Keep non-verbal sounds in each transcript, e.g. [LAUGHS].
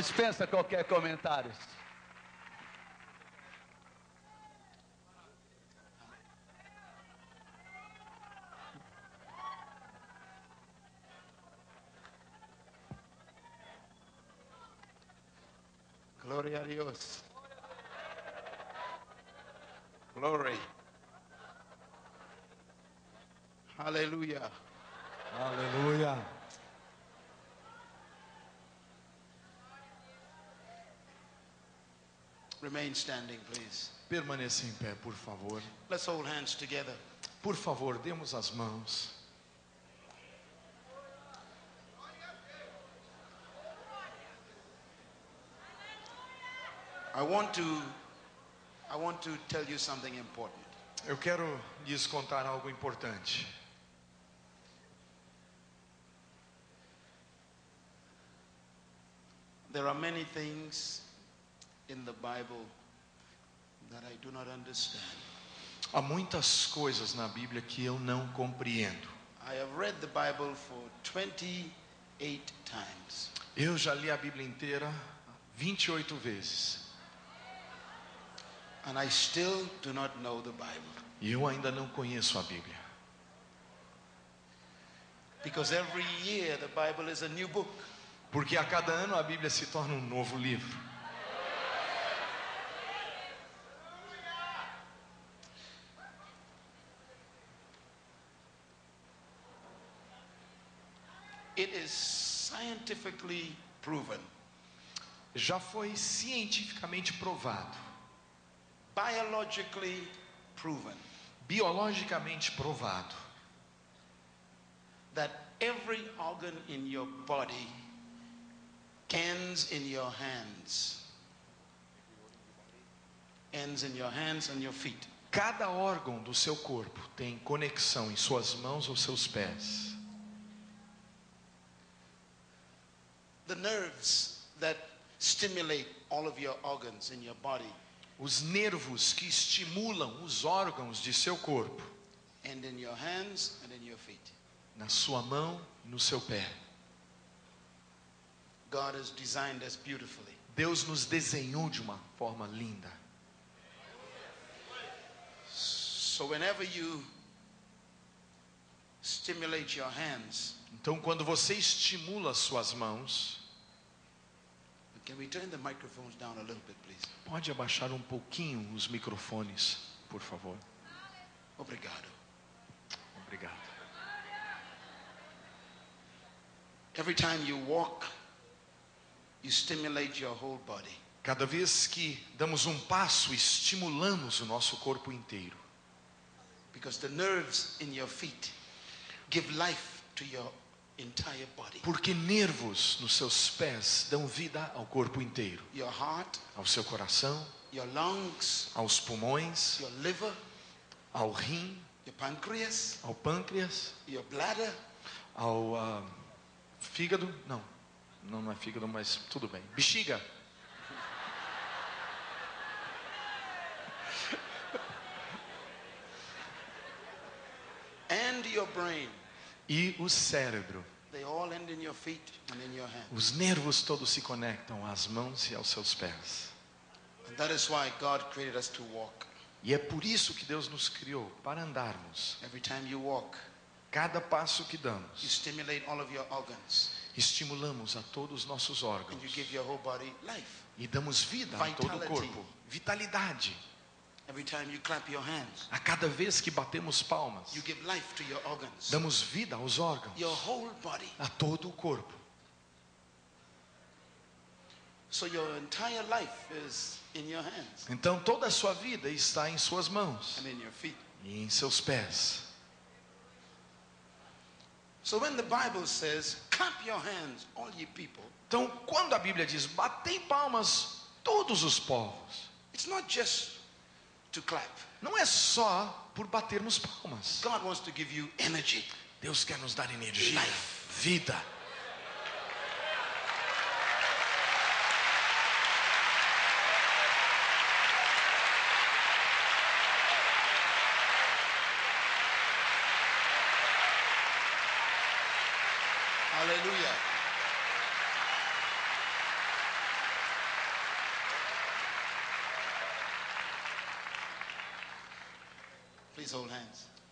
Dispensa qualquer comentário. Gloria a Dios. Glory. Hallelujah. Aleluia. Remain standing, please. Permaneça em pé, por favor. Let's hold hands together. Por favor, demos as mãos. I want to I want to tell you something important. Eu quero lhes contar algo importante. There are many things in the Bible that I do not understand. Há muitas coisas na Bíblia que eu não compreendo. I have read the Bible for 28 times. Eu já li a Bíblia inteira 28 vezes and I still do not know the Bible. e eu ainda não conheço a Bíblia. Because every year the Bible is a new book. Porque a cada ano a Bíblia se torna um novo livro. It is scientifically proven, Já foi cientificamente provado, biologically proven, biologicamente provado, that every organ in your body ends in your hands. Ends in your hands and your feet. Cada órgão do seu corpo tem conexão em suas mãos ou seus pés. The nerves that stimulate all of your organs in your body Os nervos que estimulam os órgãos de seu corpo, end in your hands and in your feet. na sua mão e no seu pé. God has designed us beautifully. Deus nos desenhou de uma forma linda. So whenever you stimulate your hands, Então, quando você estimula as suas mãos, can we turn the microphones down a little bit, please? Pode abaixar um pouquinho os microfones, por favor. Obrigado. Obrigado. Every time you walk, you stimulate your whole body. Cada vez que damos um passo, estimulamos o nosso corpo inteiro. Because the nerves in your feet give life to your. Porque nervos nos seus pés dão vida ao corpo inteiro, Your heart, ao seu coração, your lungs, aos pulmões, your liver, ao rim, your pancreas, ao pâncreas, your bladder, ao ah, fígado. Não, não é fígado, mas tudo bem. Bexiga. and your brain. E o cérebro. Os nervos todos se conectam às mãos e aos seus pés. E é por isso que Deus nos criou para andarmos. Walk, Cada passo que damos, estimulamos a todos os nossos órgãos e damos vida a todo o corpo, vitalidade. A cada vez que batemos palmas, you give life to your organs. damos vida aos órgãos, a todo o corpo. So your entire life is in your hands Então toda a sua vida está em suas mãos and in your feet. e em seus pés. So when the Bible says, clap your hands, all ye people, Então, quando a Bíblia diz: "Batei palmas todos os povos", it's not just to clap. não é só por batermos palmas. God wants to give you energy. Deus quer nos dar energia, Life. vida. Hallelujah. Please hold hands.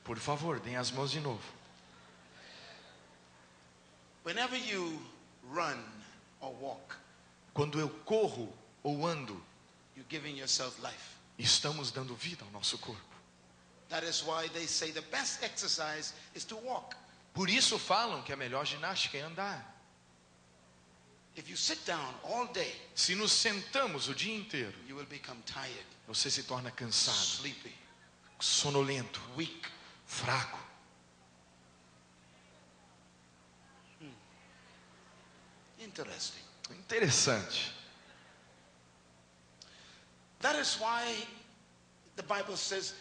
Por favor, deem as mãos de novo. Whenever you run or walk, Quando eu corro ou ando, you're giving yourself life. estamos dando vida ao nosso corpo. That is why they say the best exercise is to walk. Por isso falam que a melhor ginástica é andar. If you sit down all day, Se nos sentamos o dia inteiro, you will become tired, você se torna cansado, sleepy, sonolento, weak. fraco. Interesting. Interessante. That is why the Bible says,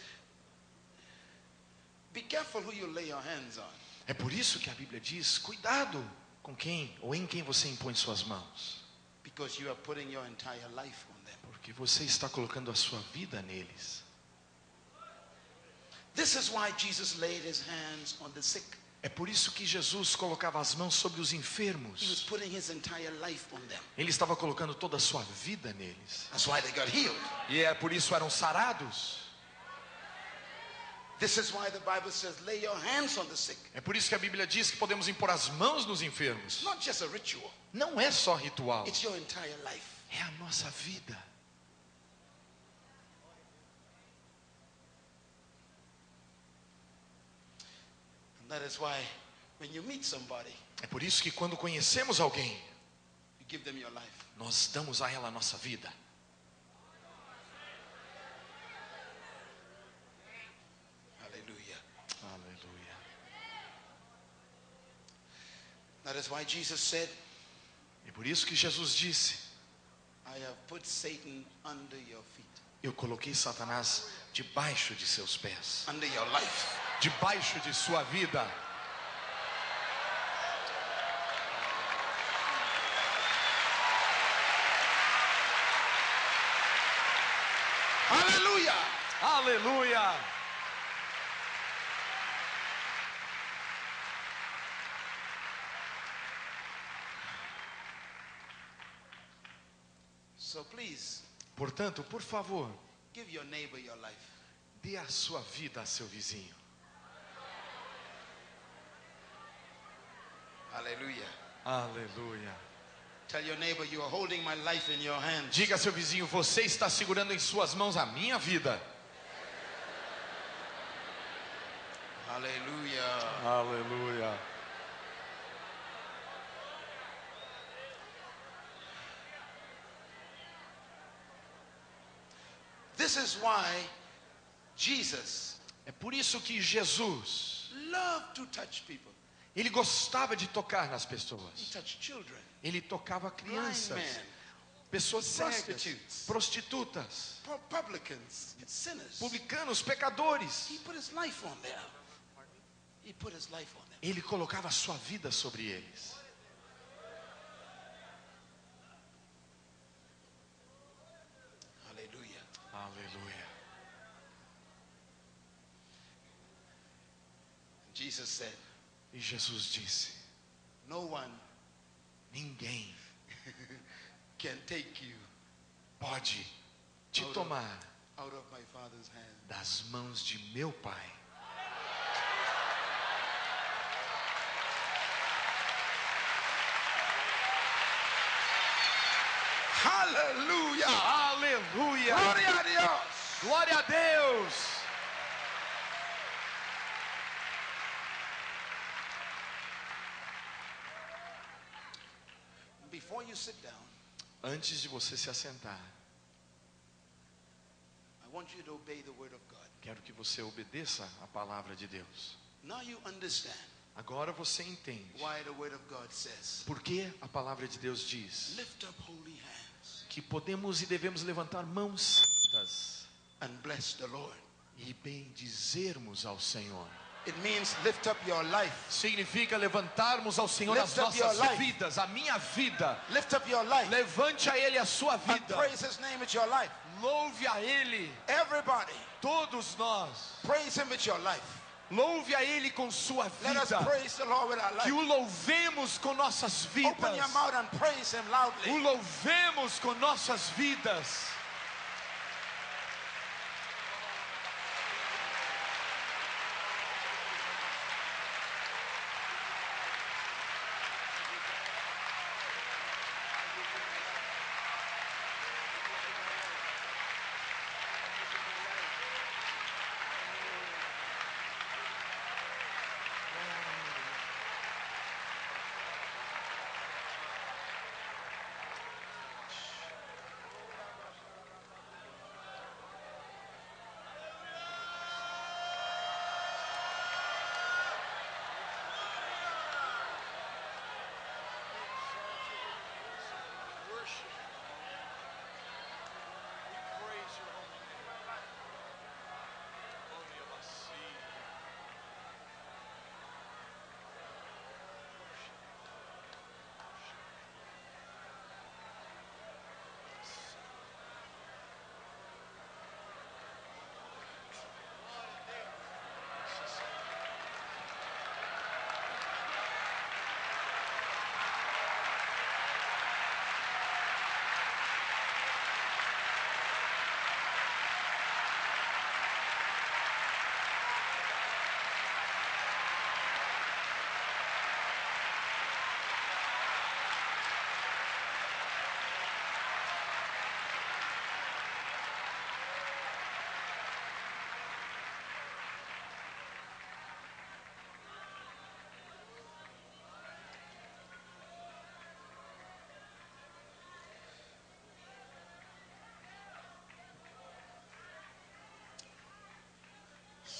be careful who you lay your hands on. É por isso que a Bíblia diz: cuidado com quem ou em quem você impõe suas mãos, Because you are putting your entire life on them. porque você está colocando a sua vida neles. This is why Jesus laid his hands on the sick. É por isso que Jesus colocava as mãos sobre os He was enfermos. putting his entire life on them. Ele estava colocando toda a sua vida neles. That's why they got healed. E é por isso eram sarados. Says. É por isso que a Bíblia diz que podemos impor as mãos nos enfermos. Não é só ritual, it's your entire life. é a nossa vida. That is why when you meet somebody, É por isso que quando conhecemos alguém, you give them your life. nós damos a ela a nossa vida. Hallelujah. Aleluia. That is why Jesus said, É por isso que Jesus disse: I have put Satan under your feet, Eu coloquei Satanás debaixo de seus pés, under your life. Debaixo de sua vida. Hallelujah. Aleluia! So please, Portanto, por favor, give your neighbor your life. dê a sua vida a seu vizinho. Hallelujah. Aleluia. Tell your neighbor you are holding my life in your hands. Diga a seu vizinho: Você está segurando em suas mãos a minha vida. Hallelujah. Aleluia. This is why Jesus É por isso que Jesus, loved to touch people. Ele gostava de tocar nas pessoas. Ele tocava crianças, pessoas cegas, prostitutas, publicanos, pecadores. Ele colocava a sua vida sobre eles. Hallelujah. Aleluia. Jesus said, E Jesus disse: No one Ninguém [LAUGHS] can take you pode te Out of- tomar out of my Father's hand. das mãos de meu Pai. Hallelujah. Aleluia! Gloria a Dios. Glória a Deus! Before you sit down, Antes de você se assentar, I want you to obey the word of God. quero que você obedeça a palavra de Deus. Now you understand Agora você entende por que a palavra de Deus diz que podemos e devemos levantar mãos santas e bendizermos ao Senhor. It means lift up your life. Significa levantarmos ao Senhor Lift as nossas vidas, a minha vida. Lift up your life Levante a Ele a sua and vida. praise His name with your life. Louve a Ele, Everybody, todos nós. praise Him with your life. Louve a Ele com sua Let us vida. praise the Lord with our Que o louvemos com nossas Open vidas. your mouth and praise Him O louvemos com nossas vidas.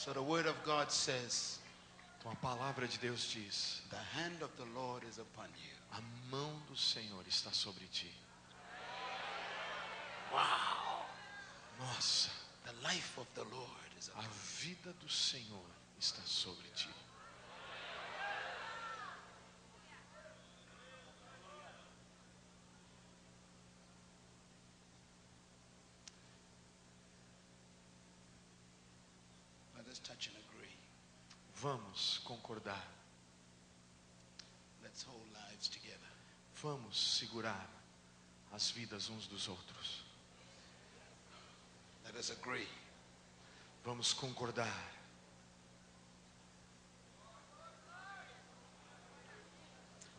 So the word of God says, Então a palavra de Deus diz: The hand of the Lord is upon you. A mão do Senhor está sobre ti. Wow. Nossa, The life of the Lord is a upon vida do Senhor está sobre ti. Let us touch and agree. Vamos concordar. Let's hold lives together. Vamos segurar as vidas uns dos outros. Let us agree. Vamos concordar.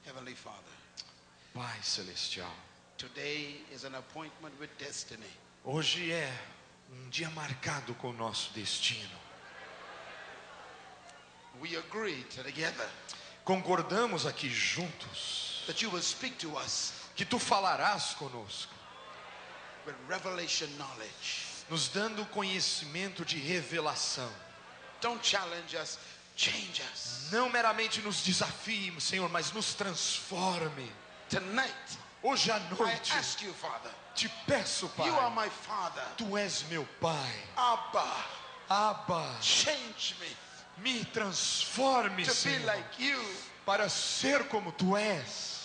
Heavenly Father, Pai celestial, today is an appointment with destiny. hoje é um dia marcado com o nosso destino. We agree together Concordamos aqui juntos that you will speak to us que tu falarás conosco, with revelation knowledge. nos dando conhecimento de revelação. Don't challenge us, change us. Não meramente nos desafie, Senhor, mas nos transforme. Tonight, Hoje à I noite, ask you, Father, te peço, Pai, you are my Father. tu és meu Pai. Abba, Abba, change me me transforme, to be Senhor, like you. para ser como tu és.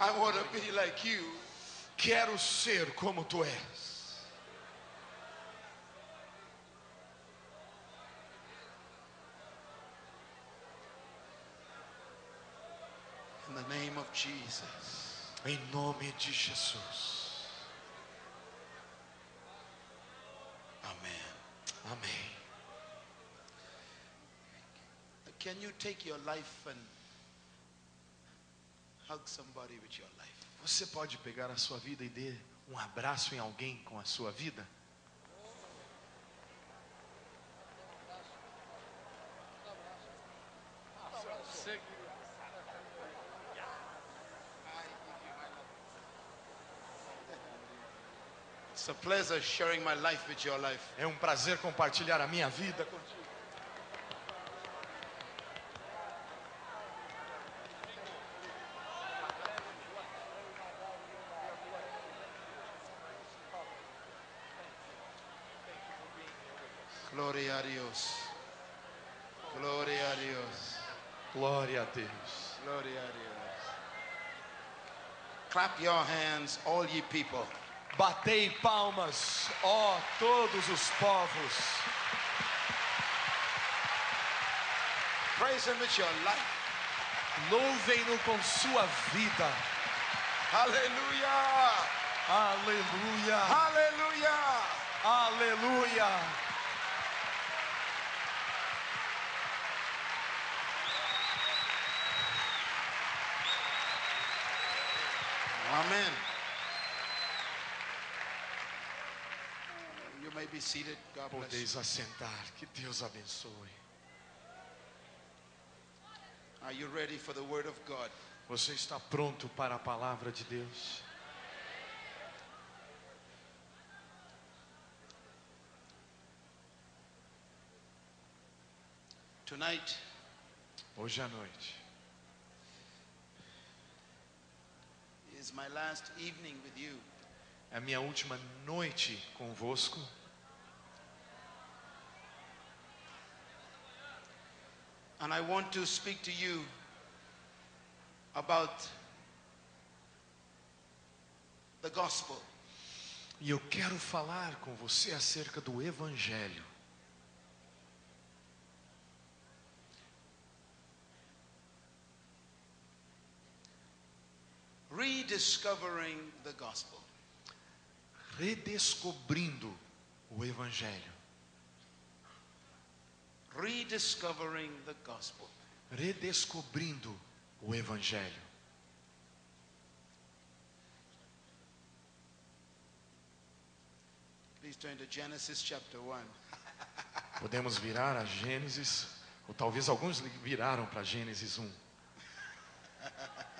I want to be like you. Quero ser como tu és. In the name of Jesus. Em nome de Jesus. Amen. Amém. Can you take your life and hug somebody with your life? Você pode pegar a sua vida e dar um abraço em alguém com a sua vida? It's a pleasure sharing my life with your life. É um prazer compartilhar a minha vida contigo. Gloria a Dios. Gloria a Dios. Glória a Deus. Gloria a Dios. Clap your hands, all ye people. Batei palmas, ó todos os povos. Praise Him with your life. Louvem-no com sua vida. Hallelujah. Aleluia. Hallelujah. Aleluia. Amen. You may be seated. God. Podeis assentar. Que Deus abençoe. Are you ready for the word of God? Você está pronto para a palavra de Deus? Tonight, Hoje à noite is my last evening with you. é a minha última noite convosco. And I want to speak to you about the gospel. E eu quero falar com você acerca do Evangelho. Rediscovering the gospel. Redescobrindo o Evangelho. Rediscovering the gospel. Redescobrindo o Evangelho. Please turn to Genesis chapter 1. [LAUGHS] Podemos virar a Gênesis, ou talvez alguns viraram para Gênesis 1. [LAUGHS]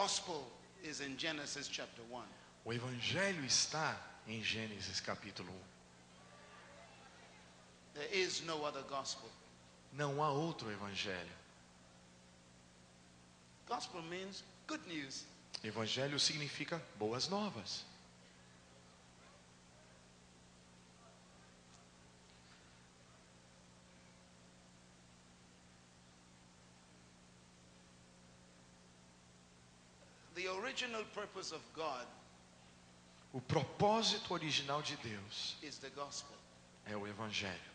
gospel is in Genesis chapter 1. O evangelho está em Gênesis capítulo 1. There is no other gospel. Não há outro evangelho. Gospel means good news. Evangelho significa boas novas. The original purpose of God O propósito original de Deus is the gospel. é o evangelho.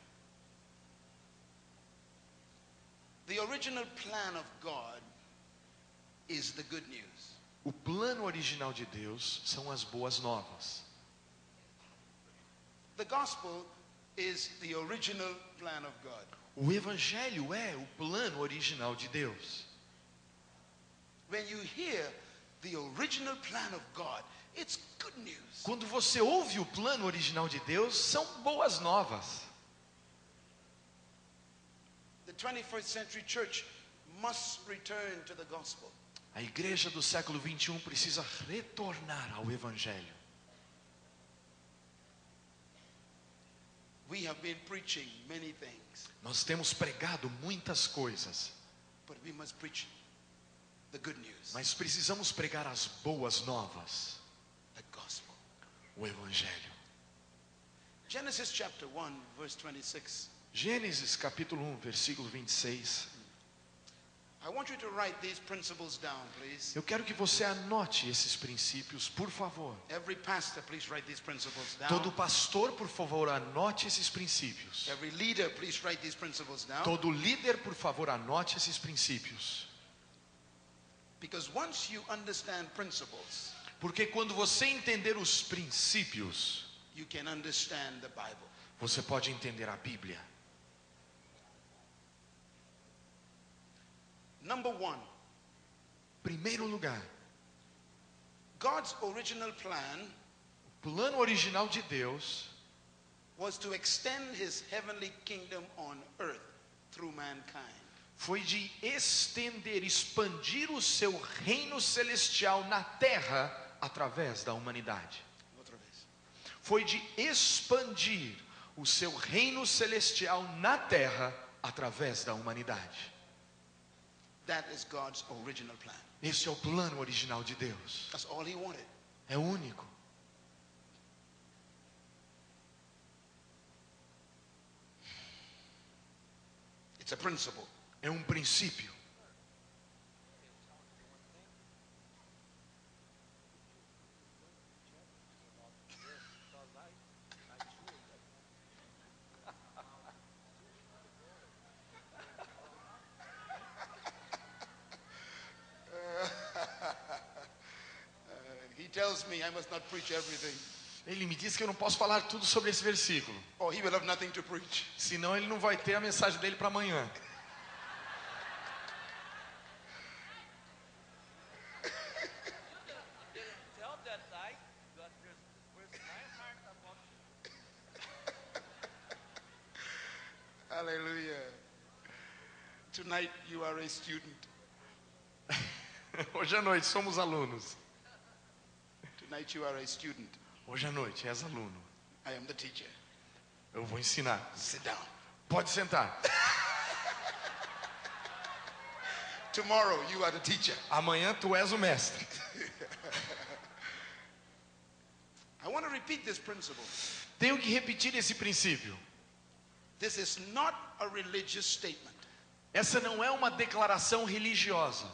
The original plan of God is the good news. O plano original de Deus são as boas novas. The gospel is the original plan of God. O evangelho é o plano original de Deus. When you hear the original plan of God, it's good news. Quando você ouve o plano original de Deus, são boas novas. The 21st century church must return to the gospel. A igreja do século 21 precisa retornar ao evangelho. We have been preaching many things, Nós temos pregado muitas coisas, but we must preach mas precisamos pregar as boas novas, the gospel. o evangelho. Genesis chapter 1, verse 26. Gênesis capítulo 1, versículo 26. I want you to write these principles down, please. Eu quero que você anote esses princípios, por favor. Every pastor, please write these principles down. Todo pastor, por favor, anote esses princípios. Every leader, please write these principles down. Todo líder, por favor, anote esses princípios. Because once you understand principles, Porque quando você entender os princípios, you can understand the Bible. você pode entender a Bíblia. Number one, Primeiro lugar, God's original plan o plano original de Deus was to extend his heavenly kingdom on earth through mankind. Foi de estender, expandir o seu reino celestial na terra através da humanidade. Outra vez. Foi de expandir o seu reino celestial na terra através da humanidade. That is God's original plan. Esse é o plano original de Deus. That's all he wanted. É único. It's a principle. É um princípio. [LAUGHS] He tells me I must not preach everything, Ele me diz que eu não posso falar tudo sobre esse versículo, or he will have nothing to preach. senão ele não vai ter a mensagem dele para amanhã. [LAUGHS] tell that night that there's, there's my heart about Hallelujah. Tonight you are a student. [LAUGHS] Hoje à noite somos alunos. Tonight you are a student. Hoje à noite és aluno. I am the teacher. Eu vou ensinar. Sit down. Pode sentar. [LAUGHS] Tomorrow you are the teacher. Amanhã tu és o mestre. [LAUGHS] I want to repeat this principle. Tenho que repetir esse princípio. This is not a religious statement. Essa não é uma declaração religiosa.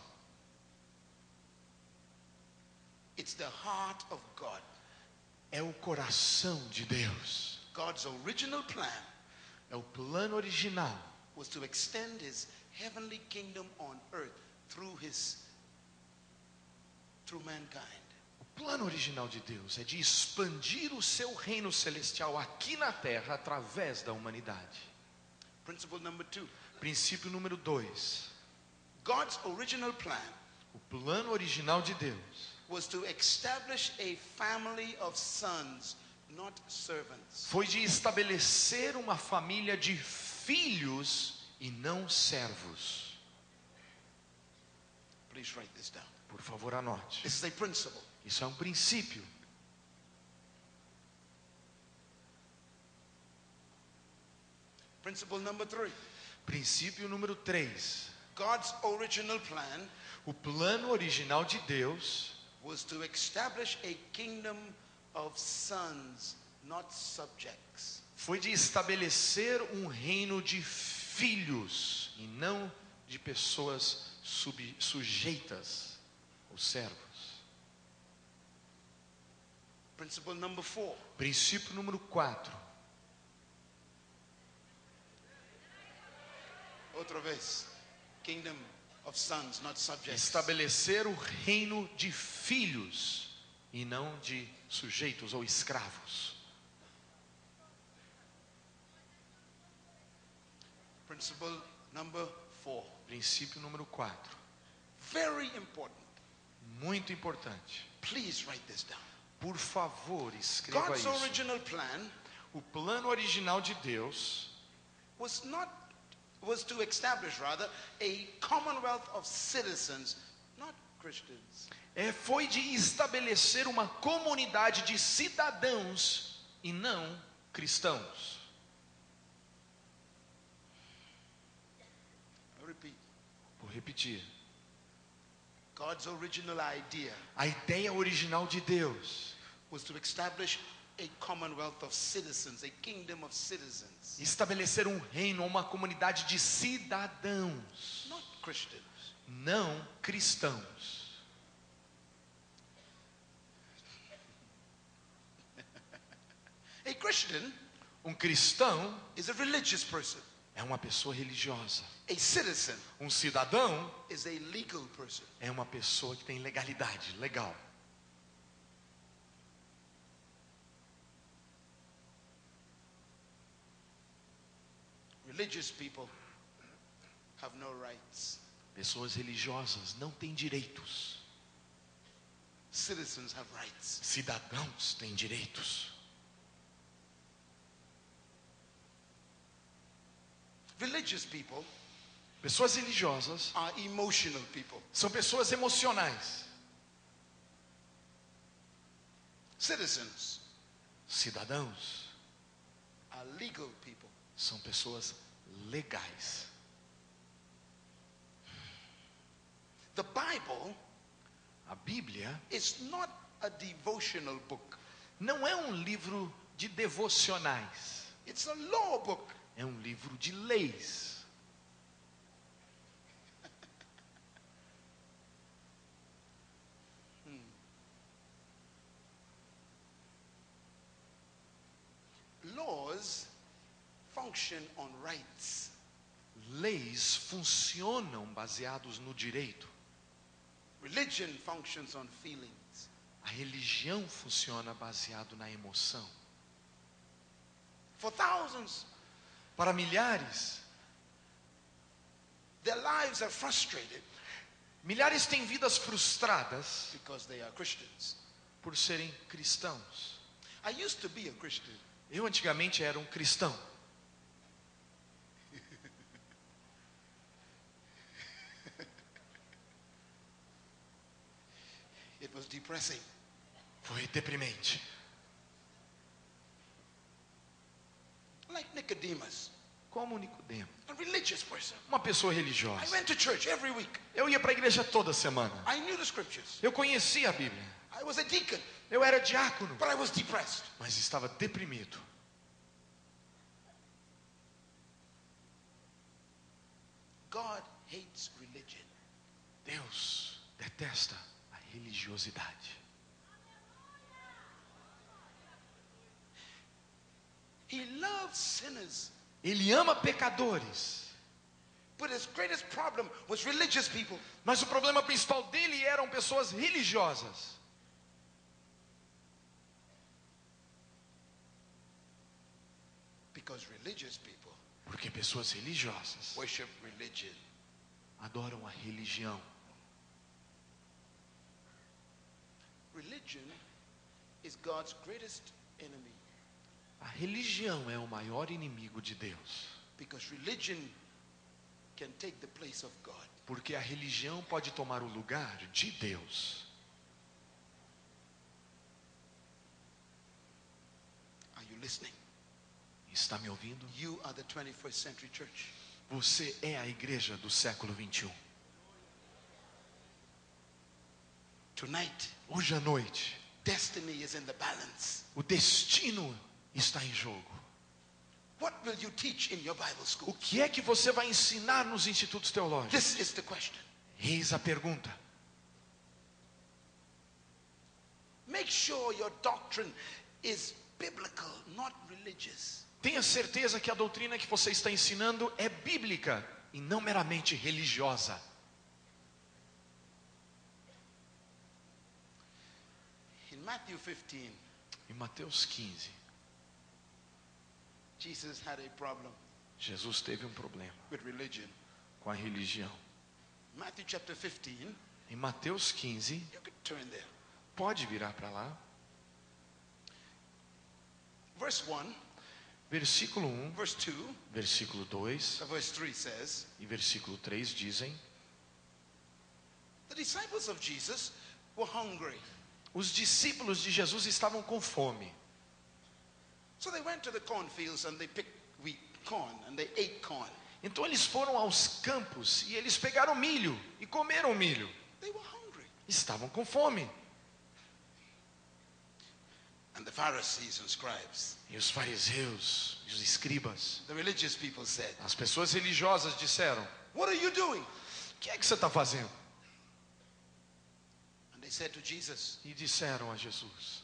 It's the heart of God. É o coração de Deus. God's original plan É o plano original. was to extend his heavenly kingdom on earth through his through mankind. O plano original de Deus é de expandir o seu reino celestial aqui na terra através da humanidade. Principle number 2. Princípio número dois. God's original plan O plano original de Deus was to establish a family of sons not servants. foi de estabelecer uma família de filhos e não servos. Please write this down. Por favor, anote. This is a principle. Isso é um princípio. Principle number three Princípio número 3. God's original plan O plano original de Deus was to establish a kingdom of sons, not subjects. foi de estabelecer um reino de filhos e não de pessoas sub- sujeitas ou servos. Principle number four Princípio número 4. Outra vez. Kingdom of sons, not subjects. Estabelecer o reino de filhos e não de sujeitos ou escravos. Principle number four. Princípio número 4. Very important. Muito importante. Please write this down. Por favor, escreva God's isso. original plan O plano original de Deus was not was to establish rather a commonwealth of citizens, not Christians. é, foi de estabelecer uma comunidade de cidadãos e não cristãos. Vou repetir. God's original idea A ideia original de Deus was to establish a commonwealth of citizens, a kingdom of citizens, estabelecer um reino, uma comunidade de cidadãos, not Christians. não cristãos. A Christian Um cristão is a religious person. é uma pessoa religiosa. A citizen Um cidadão is a legal person. é uma pessoa que tem legalidade, legal. Religious people have no rights. Pessoas religiosas não têm direitos. Citizens have rights. Cidadãos têm direitos. Religious people Pessoas religiosas are emotional people. são pessoas emocionais. Citizens Cidadãos are legal people. são pessoas legais. The Bible A Bíblia is not a devotional book. não é um livro de devocionais, It's a law book. é um livro de leis. Laws function on rights. Leis funcionam baseados no direito. Religion functions on feelings. A religião funciona baseado na emoção. For thousands, Para milhares, their lives are frustrated milhares têm vidas frustradas because they are Christians. por serem cristãos. I used to be a Christian. Eu antigamente era um cristão. It was depressing. Foi deprimente. Like Nicodemus, Como Nicodemo, a religious person. uma pessoa I religiosa. went to church every week. Eu ia para a igreja toda semana. I knew the scriptures. Eu conhecia a Bíblia. I was a deacon, Eu era diácono, but I was depressed. mas estava deprimido. God hates religion. Deus detesta religiosidade. He loves sinners. Ele ama pecadores, But his greatest problem was religious people. mas o problema principal dele eram pessoas religiosas. Because religious people Porque pessoas religiosas worship religion. adoram a religião. Religion is God's greatest enemy A religião é o maior inimigo de Deus. because religion can take the place of God. Porque a religião pode tomar o lugar de Deus. Are you listening? Está me ouvindo? You are the 21st century church. Você é a igreja do século 21. Tonight, Hoje à noite, destiny is in the balance. o destino está em jogo. What will you teach in your Bible O school? que é que você vai ensinar nos institutos teológicos? This is the question. Eis a pergunta. Make sure your doctrine is biblical, not religious. Tenha certeza que a doutrina que você está ensinando é bíblica e não meramente religiosa. Matthew 15, Em Mateus 15, Jesus had a problem Jesus teve um problema with religion. com a religião. Matthew chapter 15, Em Mateus 15, you could turn there. pode virar para lá, Verse 1, versículo 1, verse 2, versículo 2 so verse 3 says, e versículo 3 dizem: The disciples of Jesus were hungry. Os discípulos de Jesus estavam com fome. So they went to the cornfields and they picked wheat, corn, and they ate corn. Então eles foram aos campos e eles pegaram milho e comeram milho. They were hungry. Estavam com fome. And the Pharisees and scribes, E os fariseus e os escribas, the religious people said, as pessoas religiosas disseram: What are you doing? O que é que você está fazendo? And they said to Jesus, E disseram a Jesus: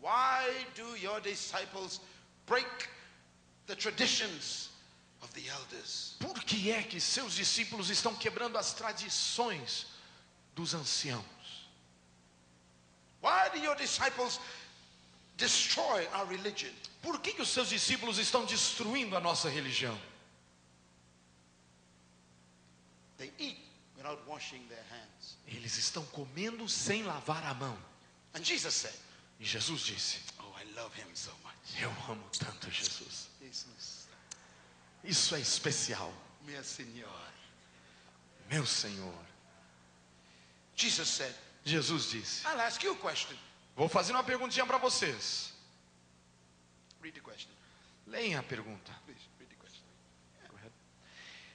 Why do your disciples break the traditions of the elders? Por que é que seus discípulos estão quebrando as tradições dos anciãos? Why do your disciples destroy our religion? Por que, que os seus discípulos estão destruindo a nossa religião? They eat without washing their hands. Eles estão comendo sem lavar a mão. And Jesus said, E Jesus disse: Oh, I love him so much. Eu amo tanto Jesus. Jesus, Isso é especial, meu Senhor. meu Senhor. Jesus said, Jesus disse: I'll ask you a question. Vou fazer uma perguntinha para vocês. Read the question. Leia a pergunta. Please, read the question.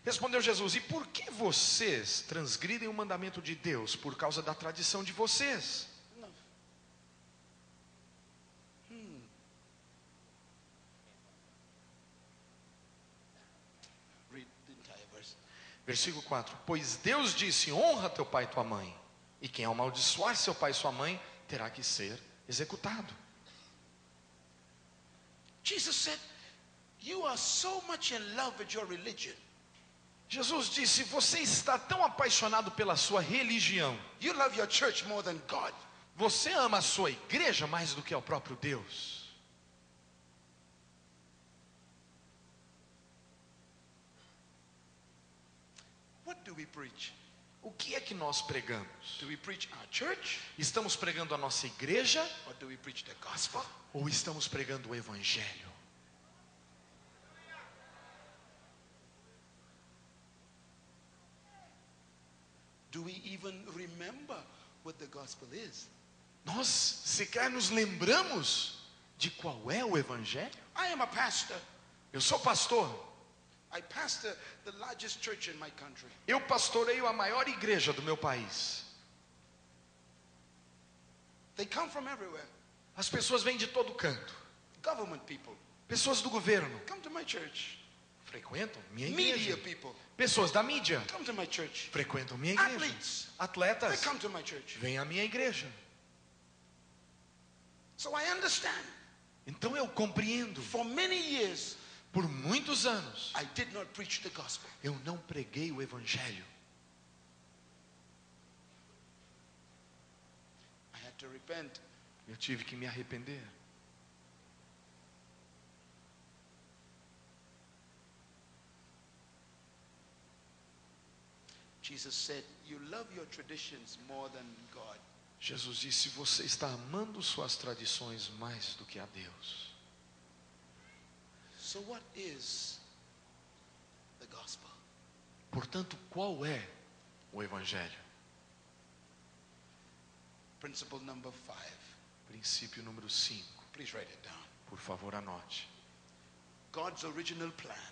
Respondeu Jesus: E por que vocês transgridem o mandamento de Deus por causa da tradição de vocês? Versículo 4: Pois Deus disse: Honra teu pai e tua mãe, e quem amaldiçoar seu pai e sua mãe terá que ser executado. Jesus said, You are so much in love with your religion. Jesus disse: Você está tão apaixonado pela sua religião, You love your church more than God. você ama a sua igreja mais do que ao próprio Deus. What do we preach? O que é que nós pregamos? Do we preach our church Estamos pregando a nossa igreja or do we preach the gospel? ou estamos pregando o evangelho? Do we even remember what the gospel is? Nós sequer nos lembramos de qual é o evangelho? I am a pastor. Eu sou pastor. I pastor the largest church in my country. Eu pastoreio a maior igreja do meu país. They come from everywhere. As pessoas vêm de todo canto. Government people Pessoas do governo come to my church. Frequentam minha Media igreja. people Pessoas da mídia come to my church. frequentam minha igreja. Athletes they Atletas come to my church. vêm à minha igreja. So I understand. Então eu compreendo. For many years, Por muitos anos I did not preach the gospel. eu não preguei o evangelho. I had to repent. Eu tive que me arrepender. Jesus said, You love your traditions more than God. Jesus disse: Você está amando suas tradições mais do que a Deus. So, what is the gospel? Portanto, qual é o Evangelho? Principle number five. Princípio número 5. Please write it down. Por favor, anote. God's original plan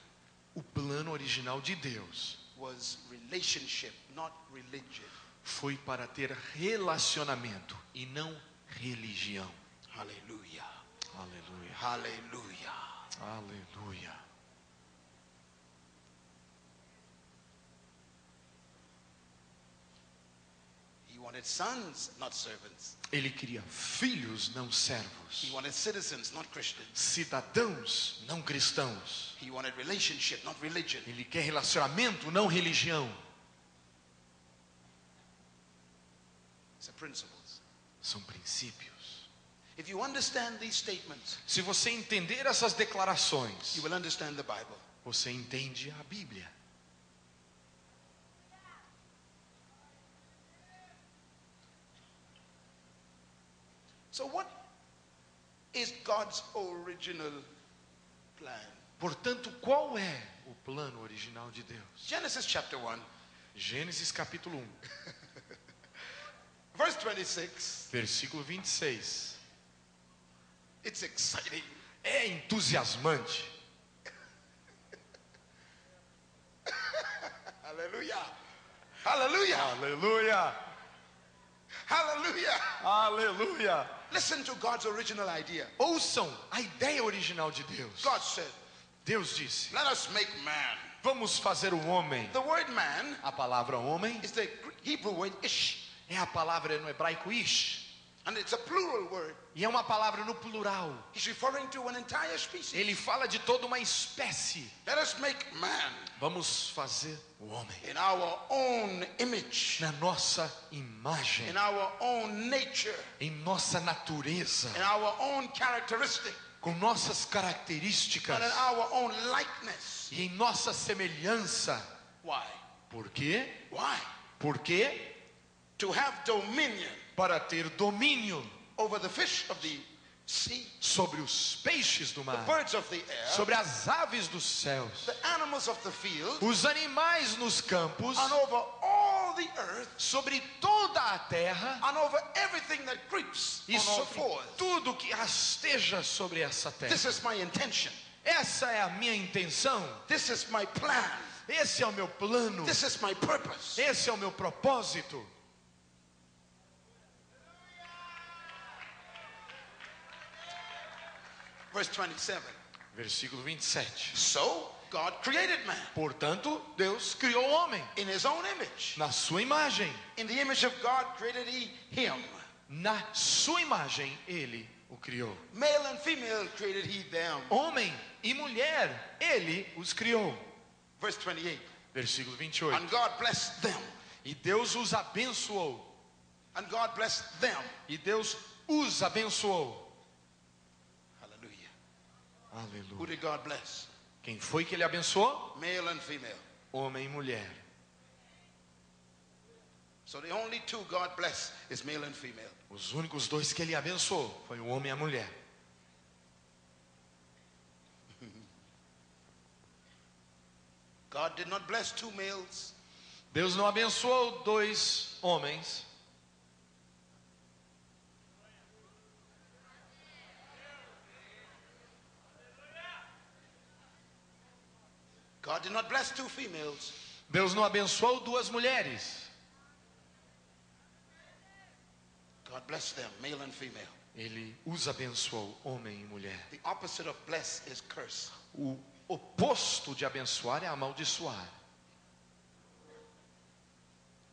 O plano original de Deus was relationship, not religion. foi para ter relacionamento e não religião. Hallelujah. Aleluia. Hallelujah. Aleluia. Sons, not servants. Ele queria filhos, não servos. He wanted citizens, not Christians. Cidadãos, não cristãos. He wanted relationship, not religion. Ele quer relacionamento, não religião. São princípios. If you understand these statements, Se você entender essas declarações, you will understand the Bible. você entende a Bíblia. So, what is God's original plan? Portanto, qual é o plano original de Deus? Genesis chapter 1, Gênesis capítulo 1, [LAUGHS] verse 26. versículo 26. It's exciting. É entusiasmante. [LAUGHS] Hallelujah. Hallelujah. Aleluia! Hallelujah. Aleluia! Listen to God's original idea. Ouçam a ideia original de Deus. God said, Deus disse: Let us make man. Vamos fazer o homem. The word man A palavra homem is the Hebrew word ish, é a palavra no hebraico ish. And it's a plural word. E é uma palavra no plural. He's referring to an entire species. Ele fala de toda uma espécie. Let us make man Vamos fazer o homem in our own image, na nossa imagem, in our own nature, em nossa natureza, in our own characteristic, com nossas características and in our own likeness. e em nossa semelhança. Why? Por quê? Why? Porque To have dominion para ter domínio over the fish of the sea, sobre os peixes do the mar, birds of the air, sobre as aves dos céus, the animals of the field, os animais nos campos, and over all the earth, sobre toda a terra and over everything that creeps e on sobre tudo que rasteja sobre essa terra. This is my intention. Essa é a minha intenção. This is my plan. Esse é o meu plano. This is my purpose. Esse é o meu propósito. Verse 27. Versículo 27. So God created man Portanto, Deus criou o homem in his own image. na sua imagem. In the image of God created he him. Na sua imagem ele o criou. Male and female created he them. Homem e mulher, ele os criou. Verse 28. Versículo 28. And God blessed them. E Deus os abençoou. And God blessed them. E Deus os abençoou. Who Aleluia. did God bless? Quem foi que ele abençoou? Male and female. Homem e mulher. So the only two God blessed is male and female. Os únicos dois que ele abençoou foi o homem e a mulher. [LAUGHS] God did not bless two males. Deus não abençoou dois homens. God did not bless two females. Deus não abençoou duas mulheres. God blessed them, male and female. Ele os abençoou, homem e mulher. The opposite of bless is curse. O oposto de abençoar é amaldiçoar.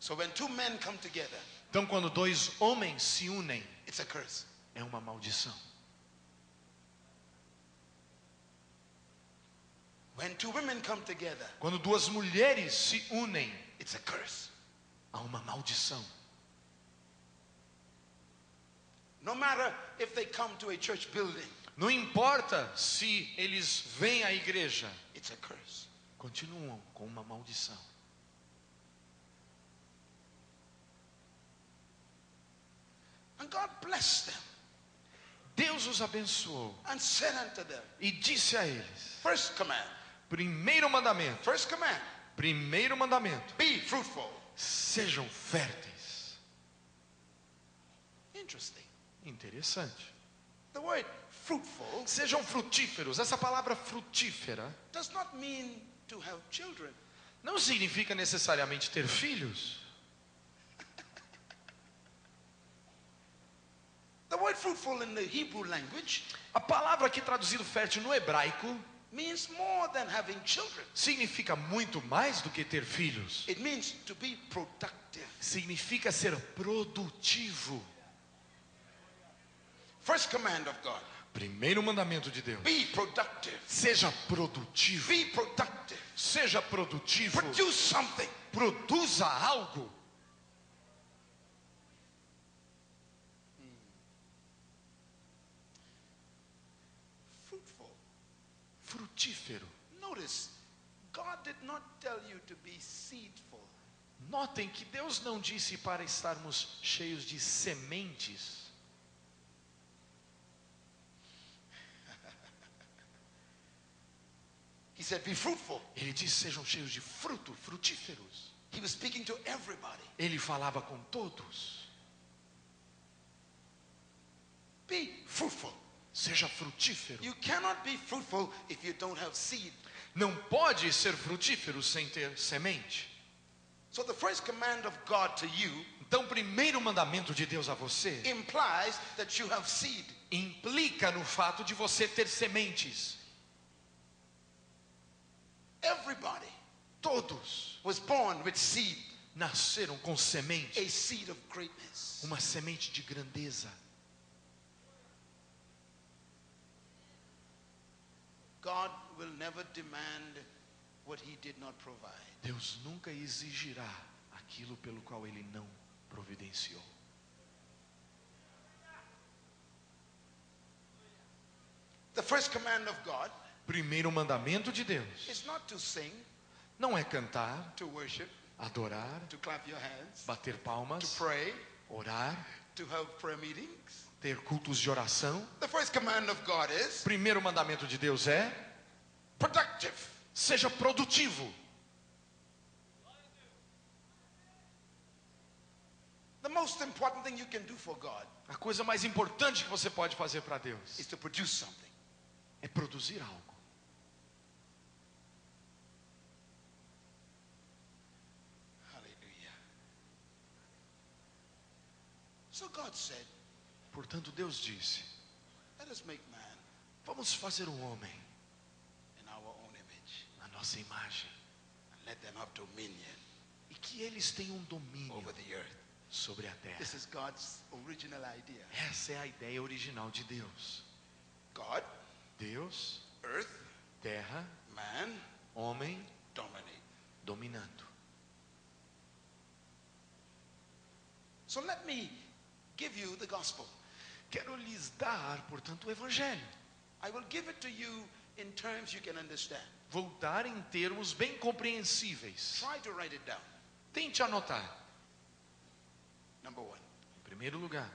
So when two men come together, Então, quando dois homens se unem, it's a curse. é uma maldição. When two women come together, Quando duas mulheres se unem, it's a curse. há uma maldição. No matter if they come to a church building, Não importa se eles vêm à igreja, it's a curse. continuam com uma maldição. And God blessed them Deus os abençoou and said unto them, e disse a eles: First command, primeiro mandamento, first command, primeiro mandamento, be fruitful. sejam férteis. Interesting. Interessante. The word fruitful Sejam frutíferos. Essa palavra frutífera does not mean to have children. não significa necessariamente ter filhos. The word fruitful in the Hebrew language A palavra aqui traduzido fértil no hebraico means more than having children. significa muito mais do que ter filhos. It means to be productive. Significa ser produtivo. First command of God, Primeiro mandamento de Deus. be productive. Seja produtivo. Be productive. Seja produtivo. Produce something. Produza algo. Fruitful. Frutífero. Notice, God did not tell you to be seedful. Notem que Deus não disse para estarmos cheios de sementes. [LAUGHS] He said, be fruitful. Ele disse: sejam cheios de fruto, frutíferos. He was speaking to everybody. Ele falava com todos. Be fruitful. Seja frutífero. You cannot be fruitful if you don't have seed. Não pode ser frutífero sem ter semente. So the first command of God to you Então, o primeiro mandamento de Deus a você implies that you have seed. implica no fato de você ter sementes. Everybody Todos was born with seed, nasceram com semente, a seed of greatness. uma semente de grandeza. God will never demand what he did not provide. Deus nunca exigirá aquilo pelo qual ele não providenciou. The first command of God Primeiro mandamento de Deus is not to sing, não é cantar, to worship, adorar, to clap your hands, bater to palmas, pray, orar, to have prayer meetings. Ter cultos de oração. The first command of God is Primeiro mandamento de Deus é: productive. seja produtivo. The most important thing you can do for God A coisa mais importante que você pode fazer para Deus is to produce something. é produzir algo. Hallelujah. So God said, Portanto, Deus disse: Vamos fazer um homem na nossa imagem e que eles tenham domínio sobre a terra. Essa é a ideia original de Deus. God, Deus, earth, terra, man, homem dominate. dominando. So let me give you the gospel. Quero lhes dar, portanto, o evangelho. I will give it to you in terms you can understand. Vou dar em termos bem compreensíveis. Try to write it down. Tente anotar. Number one. Em primeiro lugar,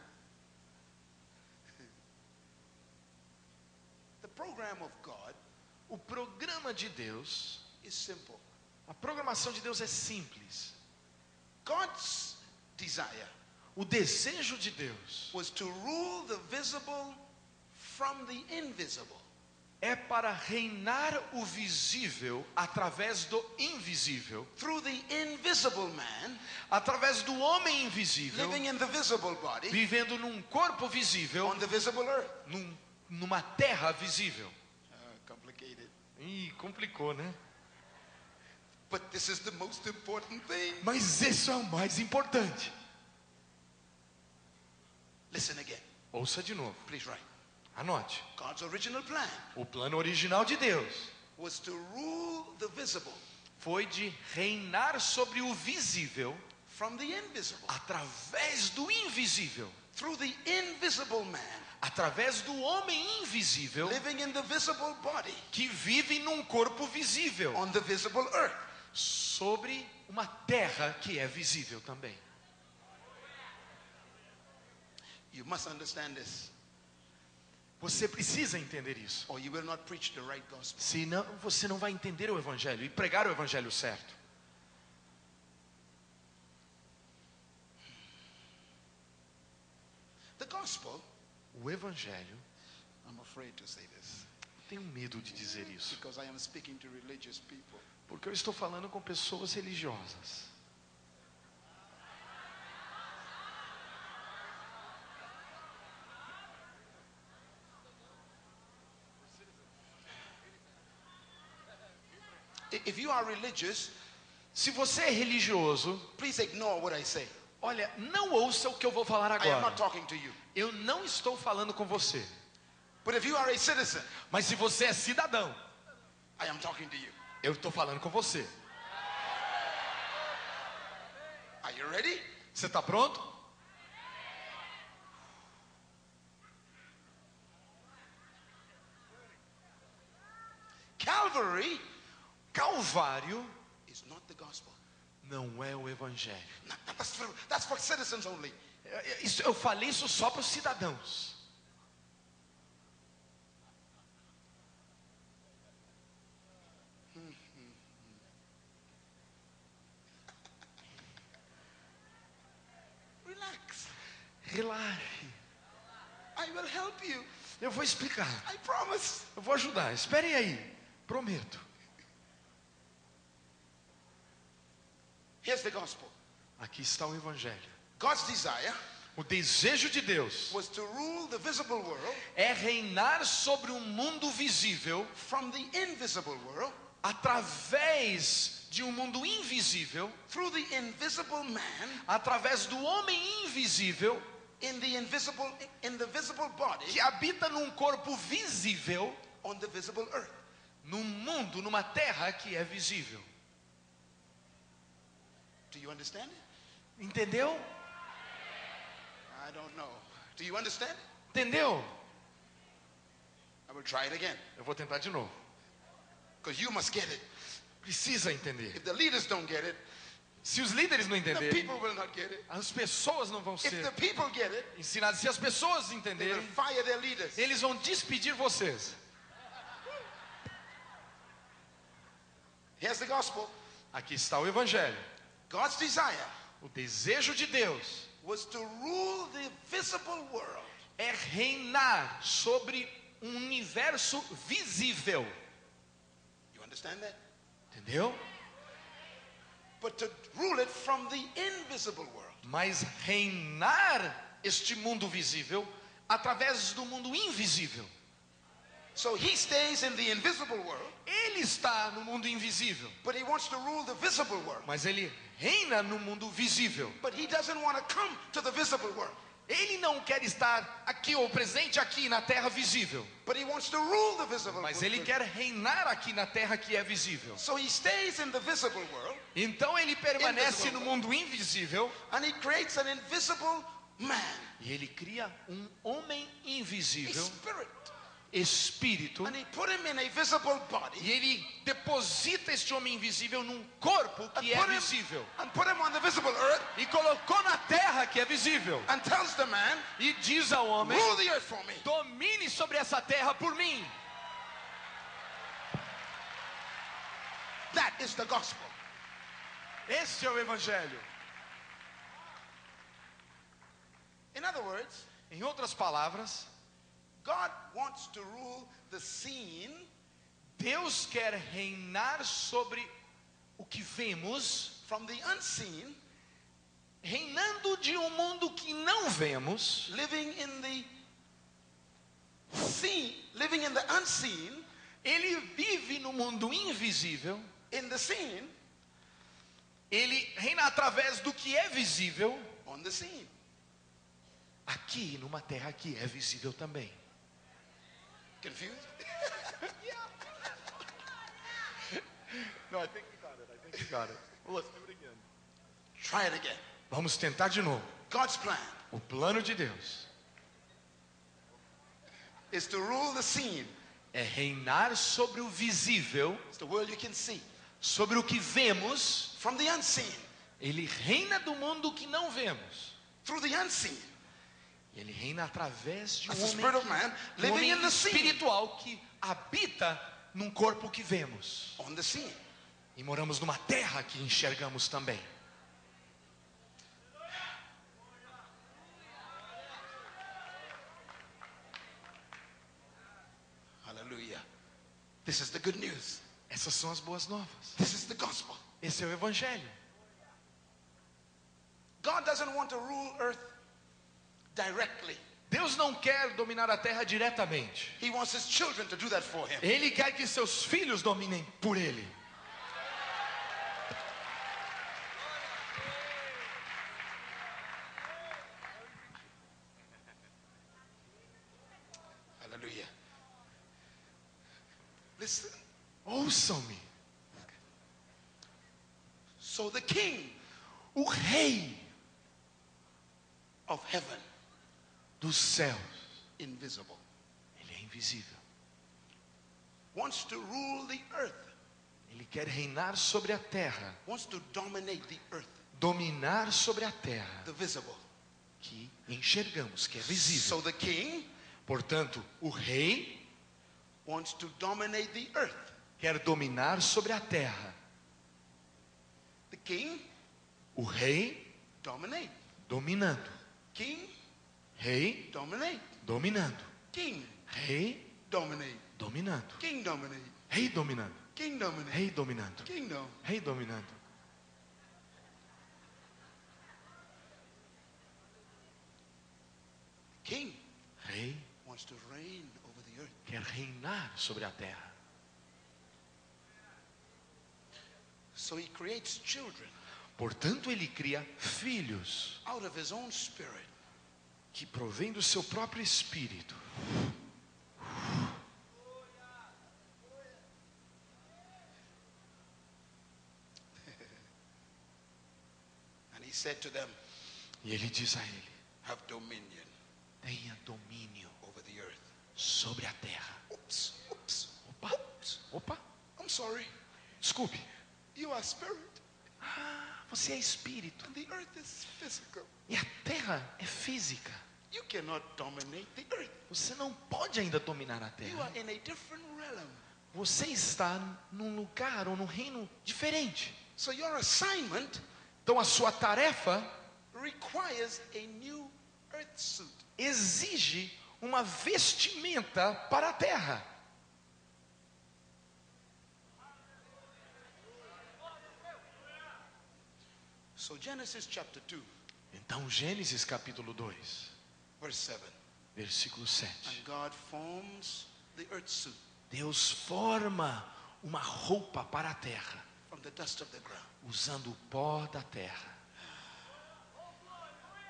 [LAUGHS] The program of God o programa de Deus, is simple. a programação de Deus é simples. God's desire O desejo de Deus was to rule the visible from the invisible. é para reinar o visível através do invisível, Through the invisible man através do homem invisível, living in the visible body vivendo num corpo visível, on the visible earth. num- numa terra visível. Uh, complicated. Ih, complicou, né? But this is the most important thing. Mas isso é o mais importante. Listen again. Ouça de novo. Please write. Anote. God's original plan O plano original de Deus was to rule the visible foi de reinar sobre o visível from the invisible. através do invisível, Through the invisible man através do homem invisível living in the visible body que vive num corpo visível, on the visible earth. sobre uma terra que é visível também. You must understand this, Você precisa entender isso. or you will not preach the right gospel. Senão você não vai entender o evangelho e pregar o evangelho certo. The gospel, O evangelho, I'm afraid to say this tenho medo de dizer isso, because I am speaking to religious people. porque eu estou falando com pessoas religiosas. Are religious, Se você é religioso, please ignore what I say. olha, não ouça o que eu vou falar I am not agora. talking to you. Eu não estou falando com você. But if you are a citizen, Mas se você é cidadão, I am talking to you. eu estou falando com você. Are you ready? Você está pronto? Calvary Calvário is not the gospel. não é o evangelho. That's for, that's for citizens only. É- é- isso- eu falei isso só para os cidadãos. Relax. Relaxe. I will help you. Eu vou explicar. I promise. Eu vou ajudar. Esperem aí. Prometo. Here's the gospel. Aqui está o evangelho. God's desire O desejo de Deus was to rule the visible world é reinar sobre um mundo visível from the invisible world através de um mundo invisível, through the invisible man através do homem invisível in the invisible in the visible body que habita num corpo visível, on the visible earth. num mundo, numa terra que é visível. Do you understand it? Entendeu? I don't know. Do you understand? Entendeu? I will try it again Eu vou tentar de novo. because you must get it. Precisa entender. If the leaders don't get it, Se os líderes não entenderem, as pessoas não vão ser ensinadas. Se as pessoas entenderem, eles vão despedir vocês. Aqui está o evangelho. God's desire O desejo de Deus was to rule the visible world é reinar sobre um universo visível. You understand that? Entendeu? But to rule it from the invisible world. Mas reinar este mundo visível através do mundo invisível. So he stays in the invisible world, Ele está no mundo invisível, but he wants to rule the visible world. mas ele reina no mundo visível. But he doesn't want to come to the visible world, Ele não quer estar aqui ou presente aqui na terra visível, but he wants to rule the visible mas ele quer reinar aqui na terra que é visível. So he stays in the visible world Então ele permanece no mundo invisível and he creates an invisible man, e ele cria um homem a invisível, spirit. Espírito, And he put him in a visible body e ele deposita este homem invisível num corpo and que é visível and put him on the visible earth e colocou na terra que é visível and tells the man, e diz ao homem: domine sobre essa terra por mim. That is the gospel. Este é o evangelho. In other words, Em outras palavras, God wants to rule the seen Deus quer reinar sobre o que vemos, from the unseen, reinando de um mundo que não vemos, living in the seen, living in the unseen, ele vive no mundo invisível, in the seen, ele reina através do que é visível, on the scene. aqui numa terra que é visível também. Confused? No, I think we got it. I think we got it. Well, let's do it again. Try it again. Vamos tentar de novo. God's plan O plano de Deus is to rule the seen. é reinar sobre o visível, It's the world you can see. sobre o que vemos. From the unseen, Ele reina do mundo que não vemos. through the unseen, E ele reina através de um As homem, que- man um homem espiritual que habita num corpo que vemos. E moramos numa terra que enxergamos também. Hallelujah. This is the good news. Essas são as boas novas. This is the gospel. Esse é o evangelho. God doesn't want to rule earth directly. Deus não quer dominar a terra diretamente. He wants his children to do that for him. Ele quer que seus filhos dominem por ele. Hallelujah. Listen. Ouçam-me. So the king O rei of heaven, dos céus, invisible, ele é invisível. wants to rule the earth, Ele quer reinar sobre a terra, wants to dominate the earth, dominar sobre a terra, the visible. que enxergamos, que é visível. So the king Portanto, o rei wants to dominate the earth. quer dominar sobre a terra. The king O rei dominate. dominando. King Rei dominate. dominando. King Rei dominate. dominando. King dominate. Rei dominando. King dominate. Rei dominando. Kingdom. Rei dominando. King Rei wants to reign over the earth. quer reinar sobre a terra. So he creates children Portanto, ele cria filhos out of his own spirit. Que provêm do seu próprio espírito. [LAUGHS] And he said to them, E ele diz a ele: Have dominion tenha domínio over the earth. sobre a terra. Oops, oops, Opa, oops. opa, I'm sorry. desculpe. You are spirit, Ah, você é espírito and the earth is physical. e a terra é física. You cannot dominate the earth. Você não pode ainda dominar a You terra. are in a different realm. Você está num lugar ou num reino diferente. So your assignment Então a sua tarefa requires a new earth suit. exige uma vestimenta para a terra. So Genesis chapter 2, Então Gênesis capítulo 2, verse 7. versículo 7. And God forms the earth suit Deus forma uma roupa para a terra, from the dust of the ground. usando o pó da terra.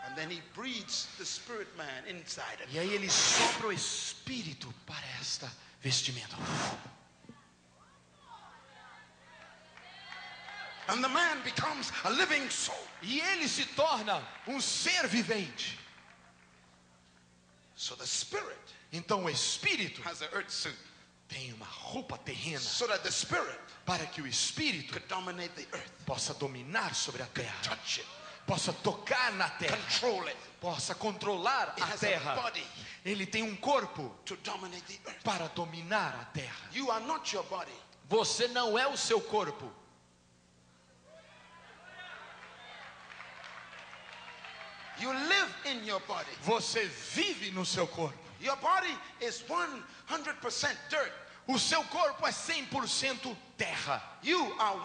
And then he breathes the spirit man inside it. E aí ele sopra o espírito para esta vestimenta. And the man becomes a living soul. E ele se torna um ser vivente. So the spirit Então o espírito has an earth suit tem uma roupa terrena so that the spirit para que o espírito could dominate the earth, possa dominar sobre a terra, touch it, possa tocar na terra, control it. possa controlar It a has a terra. body Ele tem um corpo to dominate the earth. para dominar a terra. You are not your body. Você não é o seu corpo. You live in your body. Você vive no seu corpo. Your body is 100% dirt. O seu corpo é 100% terra. You are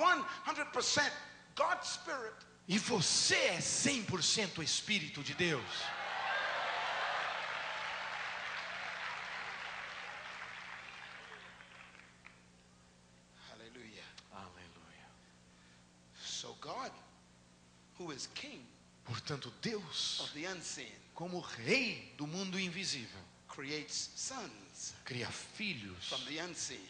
100% God's spirit. E você é 100% Espírito de Deus. Hallelujah. Aleluia. So God, who is king Portanto, Deus, como rei do mundo invisível, creates sons cria filhos from the unseen,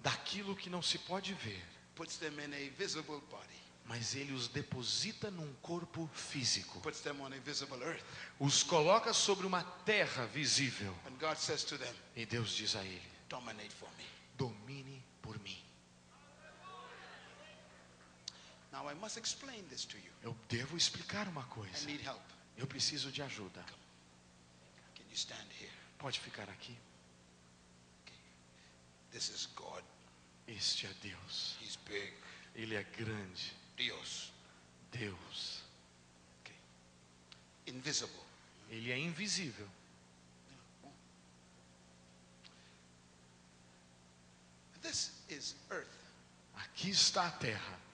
daquilo que não se pode ver, puts them in a visible body, mas ele os deposita num corpo físico. puts them on a visible earth. Os coloca sobre uma terra visível. And God says to them, E Deus diz a ele: Dominate for me. domine por mim. Now I must explain this to you. Eu devo explicar uma I coisa. need help. Eu preciso de ajuda. You stand here. Pode ficar aqui. This is God. Este é Deus. He's big. Ele é grande. Dios. Deus. Okay. Invisible. Ele é invisível. This is earth. Aqui está a terra.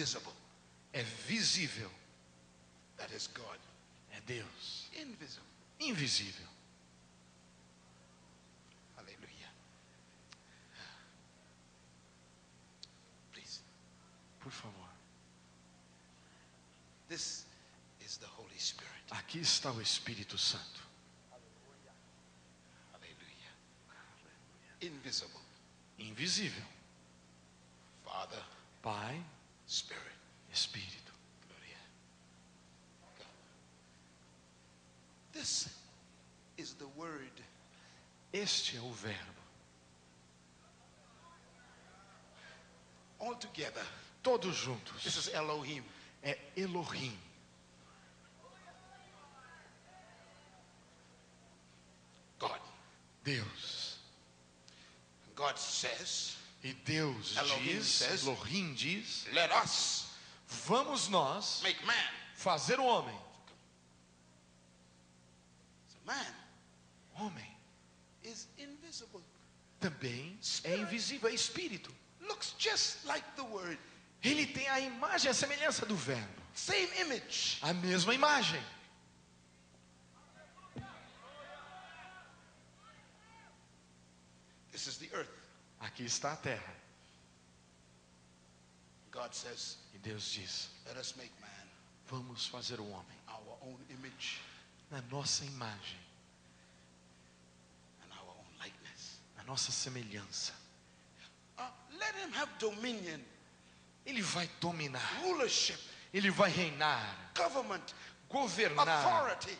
Visible. É visível. That is God. É Deus. Invisible. Invisível. Hallelujah. Please. Por favor. This is the Holy Spirit. Aqui está o Espírito Santo. Hallelujah. Invisible. Invisível. Father, Pai, Spirit. Espírito. Gloria. God. This is the Word. Este é o Verbo. All together. Todos This juntos. is Elohim. É Elohim. God. Deus. God says, E Deus Elohim diz, says- Elohim diz, let us vamos nós make man. fazer o homem. Man Homem is invisible. também é Spirit. invisível, é espírito. Looks just like the Word. Ele tem a imagem, a semelhança do Verbo. Same image. A mesma imagem. This is the earth. Aqui está a terra. God says, E Deus diz: let us make man vamos fazer o homem our own image na nossa imagem, and our own likeness. na nossa semelhança. Uh, let him have dominion, Ele vai dominar, rulership, ele vai reinar, government, governar, Authority.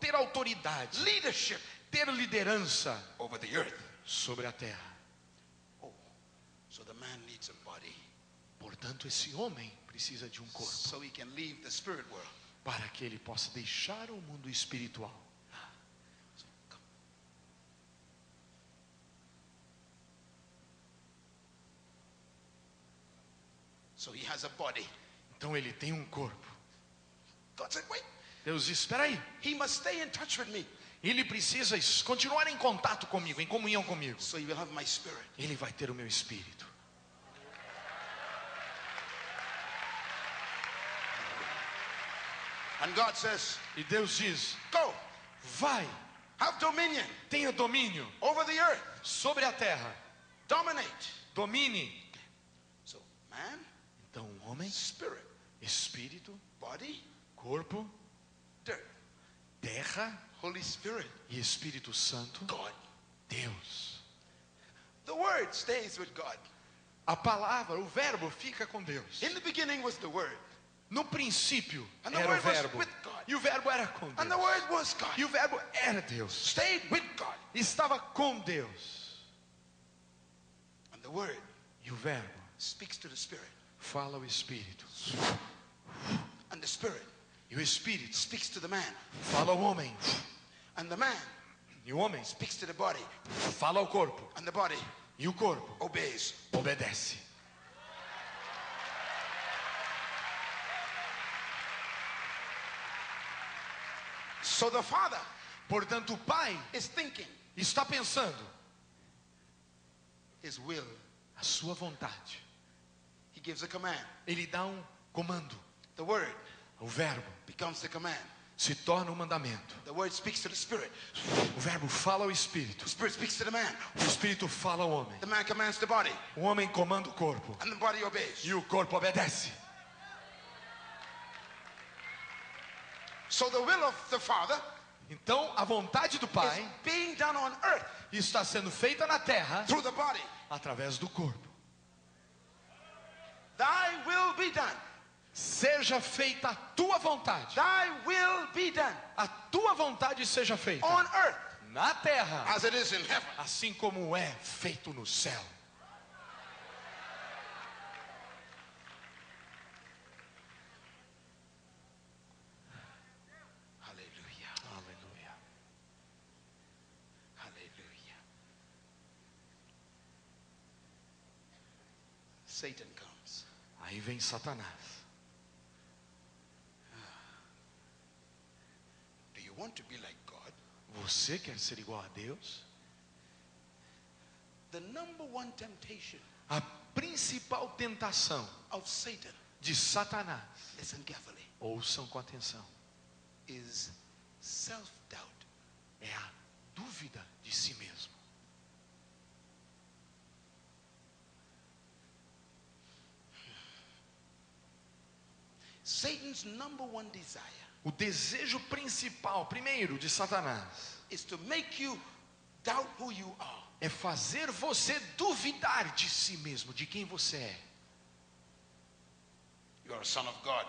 ter autoridade, leadership ter liderança over the earth. sobre a terra. So the man needs a body Portanto, esse homem precisa de um corpo so he can leave the spirit world. para que ele possa deixar o mundo espiritual. So he has a body. Então ele tem um corpo. God said, wait, Deus diz: espera aí, he must stay in touch with me ele precisa continuar em contato comigo, em comunhão comigo. so he will have my spirit. Ele vai ter o meu espírito. And God says, E Deus diz: go, vai, have dominion tenha domínio over the earth, sobre a terra, dominate. domine. So man, Então, um homem, spirit, espírito, body, corpo, dirt. terra Holy Spirit, e Espírito Santo, God. Deus. The word stays with God. A palavra, o verbo fica com Deus. In the beginning was the word, No princípio And the era o verbo. with God. E o verbo era com and the Deus. word was God. E o verbo era Deus. stayed with God. Estava com Deus. And the word E o verbo speaks to the spirit. fala ao Espírito. And the spirit E o Espírito speaks to the man. fala ao homem. And the man E o homem speaks to the body. fala ao corpo. And the body E o corpo obeys. obedece. So the father Portanto, o pai is thinking está pensando his will. a sua vontade. He gives a command. Ele dá um comando. The word O verbo becomes the command. se torna um mandamento. The word speaks to the spirit. O verbo fala ao Espírito. The spirit speaks to the man. O Espírito fala ao homem. The man commands the body. O homem comanda o corpo. And the body obeys. E o corpo obedece. So the will of the father Então, a vontade do is pai being done on earth está sendo feita na terra through the body. através do corpo. Thy will be done. Seja feita a tua vontade. Thy will be done A tua vontade seja feita on earth na terra, as it is in heaven. assim como é feito no céu. Satan comes. Aí vem Satanás. Do you want to be like God? Você quer ser igual a Deus? The number one temptation A principal tentação of Satan, de Satanás, listen carefully, ouçam com atenção, is self doubt. é a dúvida de si mesmo. Satan's number one desire O desejo principal, primeiro, de Satanás, is to make you doubt who you are. é fazer você duvidar de si mesmo, de quem você é. You are a son of God.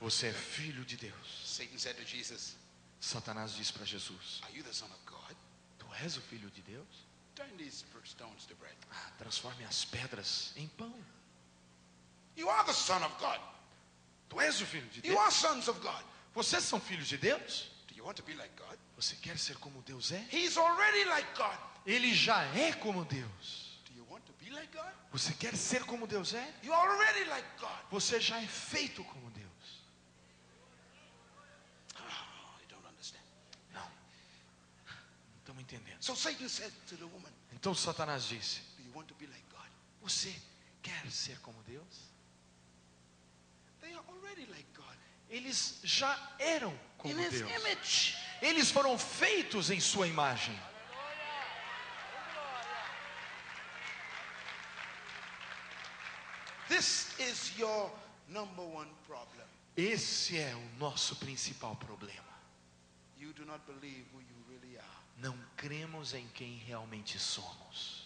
Você é filho de Deus. Satan said to Jesus, Satanás diz para Jesus: Are you the son of God? Tu és o filho de Deus? Turn these stones to bread. Ah, transforme as pedras em pão. You are the son of God. Tu és o filho de You Deus? are sons of God. Vocês são filhos de Deus? Do you want to be like God? Você quer ser como Deus é? He's already like God. Ele já é como Deus. Do you want to be like God? Você quer ser como Deus é? You are already like God. Você já é feito como Deus. Oh, you don't understand. Não. Não estamos entendendo. So Satan said to the woman, Então Satanás disse: Do you want to be like God? Você quer ser como Deus? They are already like God. Eles já eram como Deus. Eles foram feitos em sua imagem. This is your number one problem. Esse é o nosso principal problema. You do not believe who you really are. Não cremos em quem realmente somos.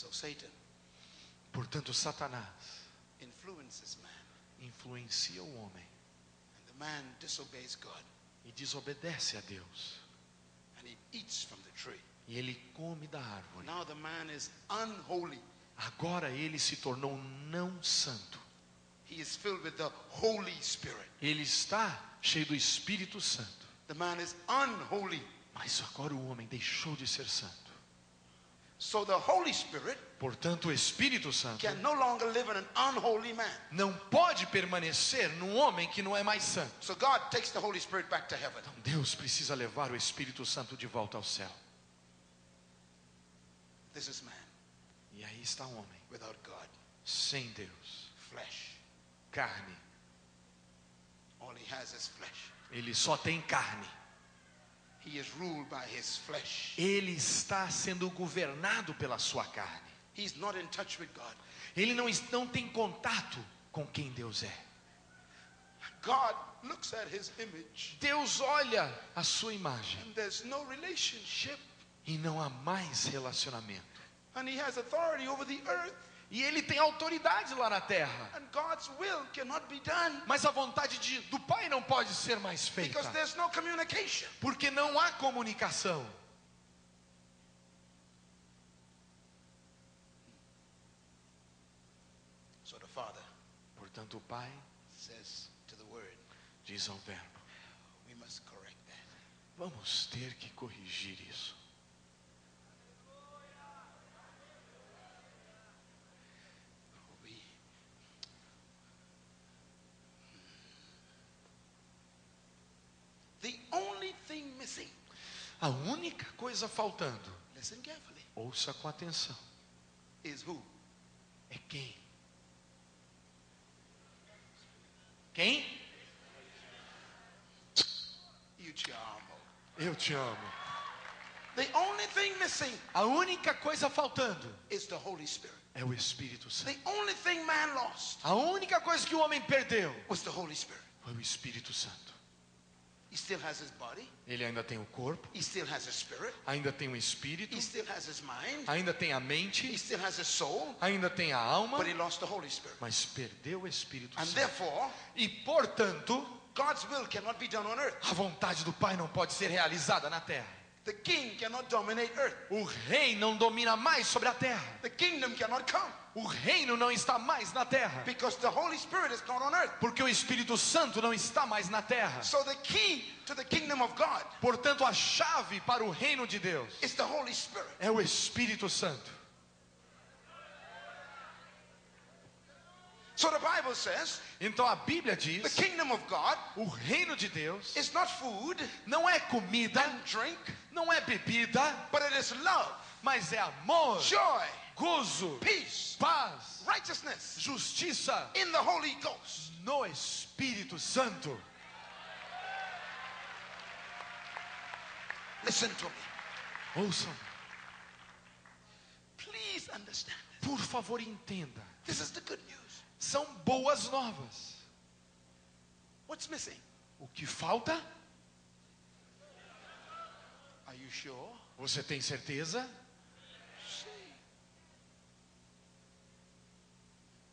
So Satan Portanto, Satanás influences man, influencia o homem and the man disobeys God, e desobedece a Deus. and he eats from the tree. E ele come da árvore. Now the man is unholy. Agora ele se tornou não santo. He is filled with the Holy Spirit. Ele está cheio do Espírito Santo. The man is unholy. Mas agora o homem deixou de ser santo. So the Holy Spirit Portanto, o Espírito Santo can no longer live in an unholy man. não pode permanecer num homem que não é mais santo. So God takes the Holy Spirit back to heaven. Então Deus precisa levar o Espírito Santo de volta ao céu. This is man E aí está o homem, without God. sem Deus, Flesh. carne. All he has is flesh. Ele só tem carne. He is ruled by his flesh. Ele está sendo governado pela sua carne. He's not in touch with God. Ele não, não tem contato com quem Deus é. God looks at his image Deus olha a sua imagem and there's no relationship. e não há mais relacionamento. And he has authority over the earth. E ele tem autoridade lá na terra. And God's will cannot be done Mas a vontade de- do Pai não pode ser mais feita. because there's no communication. Porque não há comunicação. So the Father Portanto, o Pai says to the Word, diz ao Verbo: we must correct that. Vamos ter que corrigir isso. We, the only thing missing, A única coisa faltando, listen carefully, ouça com atenção, is who? é quem? Quem? You chiamo. Eu te amo. The only thing missing A única coisa faltando is the Holy Spirit. é o Espírito The Santo. only thing man lost A única coisa que o homem perdeu was the Holy Spirit. foi o Espírito Santo. He still has his body, Ele ainda tem o corpo, he still has his spirit, ainda tem o espírito, he still has his mind, ainda tem a he mente, still has his soul, ainda tem a alma, but he lost the Holy Spirit. mas perdeu o Espírito And Santo. therefore, E portanto, God's will cannot be done on earth. a vontade do Pai não pode ser realizada na terra. The king cannot dominate earth. O rei não domina mais sobre a terra. The. O reino não está mais na terra, because the Holy Spirit is not on earth. porque o Espírito Santo não está mais na terra. So the key to the kingdom of God Portanto, a chave para o reino de Deus is the Holy Spirit. é o Espírito Santo. So the Bible says Então a Bíblia the diz: kingdom of God o reino de Deus is not food não é comida, and drink, não é bebida, but it is love, mas é amor, joy, gozo, peace, paz, righteousness justiça in the Holy Ghost. no Espírito Santo. Listen to me. Ouçam, Please understand. por favor, entenda. This is the good news. São boas novas. What's missing? O que falta? Are you sure? Você tem certeza?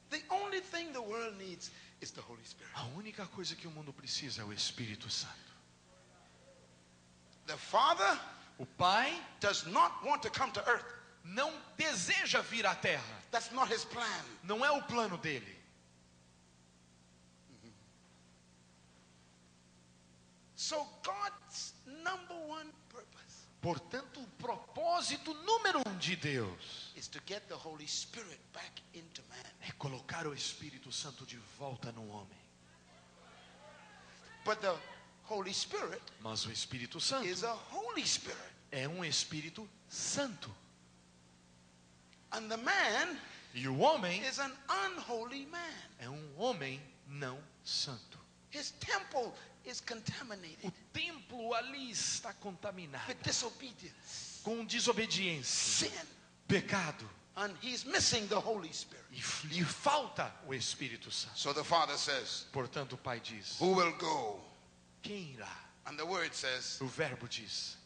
The only thing the world needs is the Holy Spirit. A única coisa que o mundo precisa é o Espírito Santo. The Father O Pai does not want to come to earth. não deseja vir à terra. That's not his plan. Não é o plano dele. So God's number one Portanto, o propósito número um de Deus is to get the Holy Spirit back into man. é colocar o Espírito Santo de volta no homem. But the Holy Spirit Mas o Espírito Santo is a Holy Spirit. é um Espírito Santo. And the man E o homem is an unholy man. é um homem não santo. His temple O contaminated templo ali está contaminado with disobedience, com desobediência, sin, pecado. and he's missing the Holy Spirit. E lhe falta o Espírito Santo. So the Father says, Portanto, o Pai diz: Who will go? Quem irá? And the word says, O Verbo diz: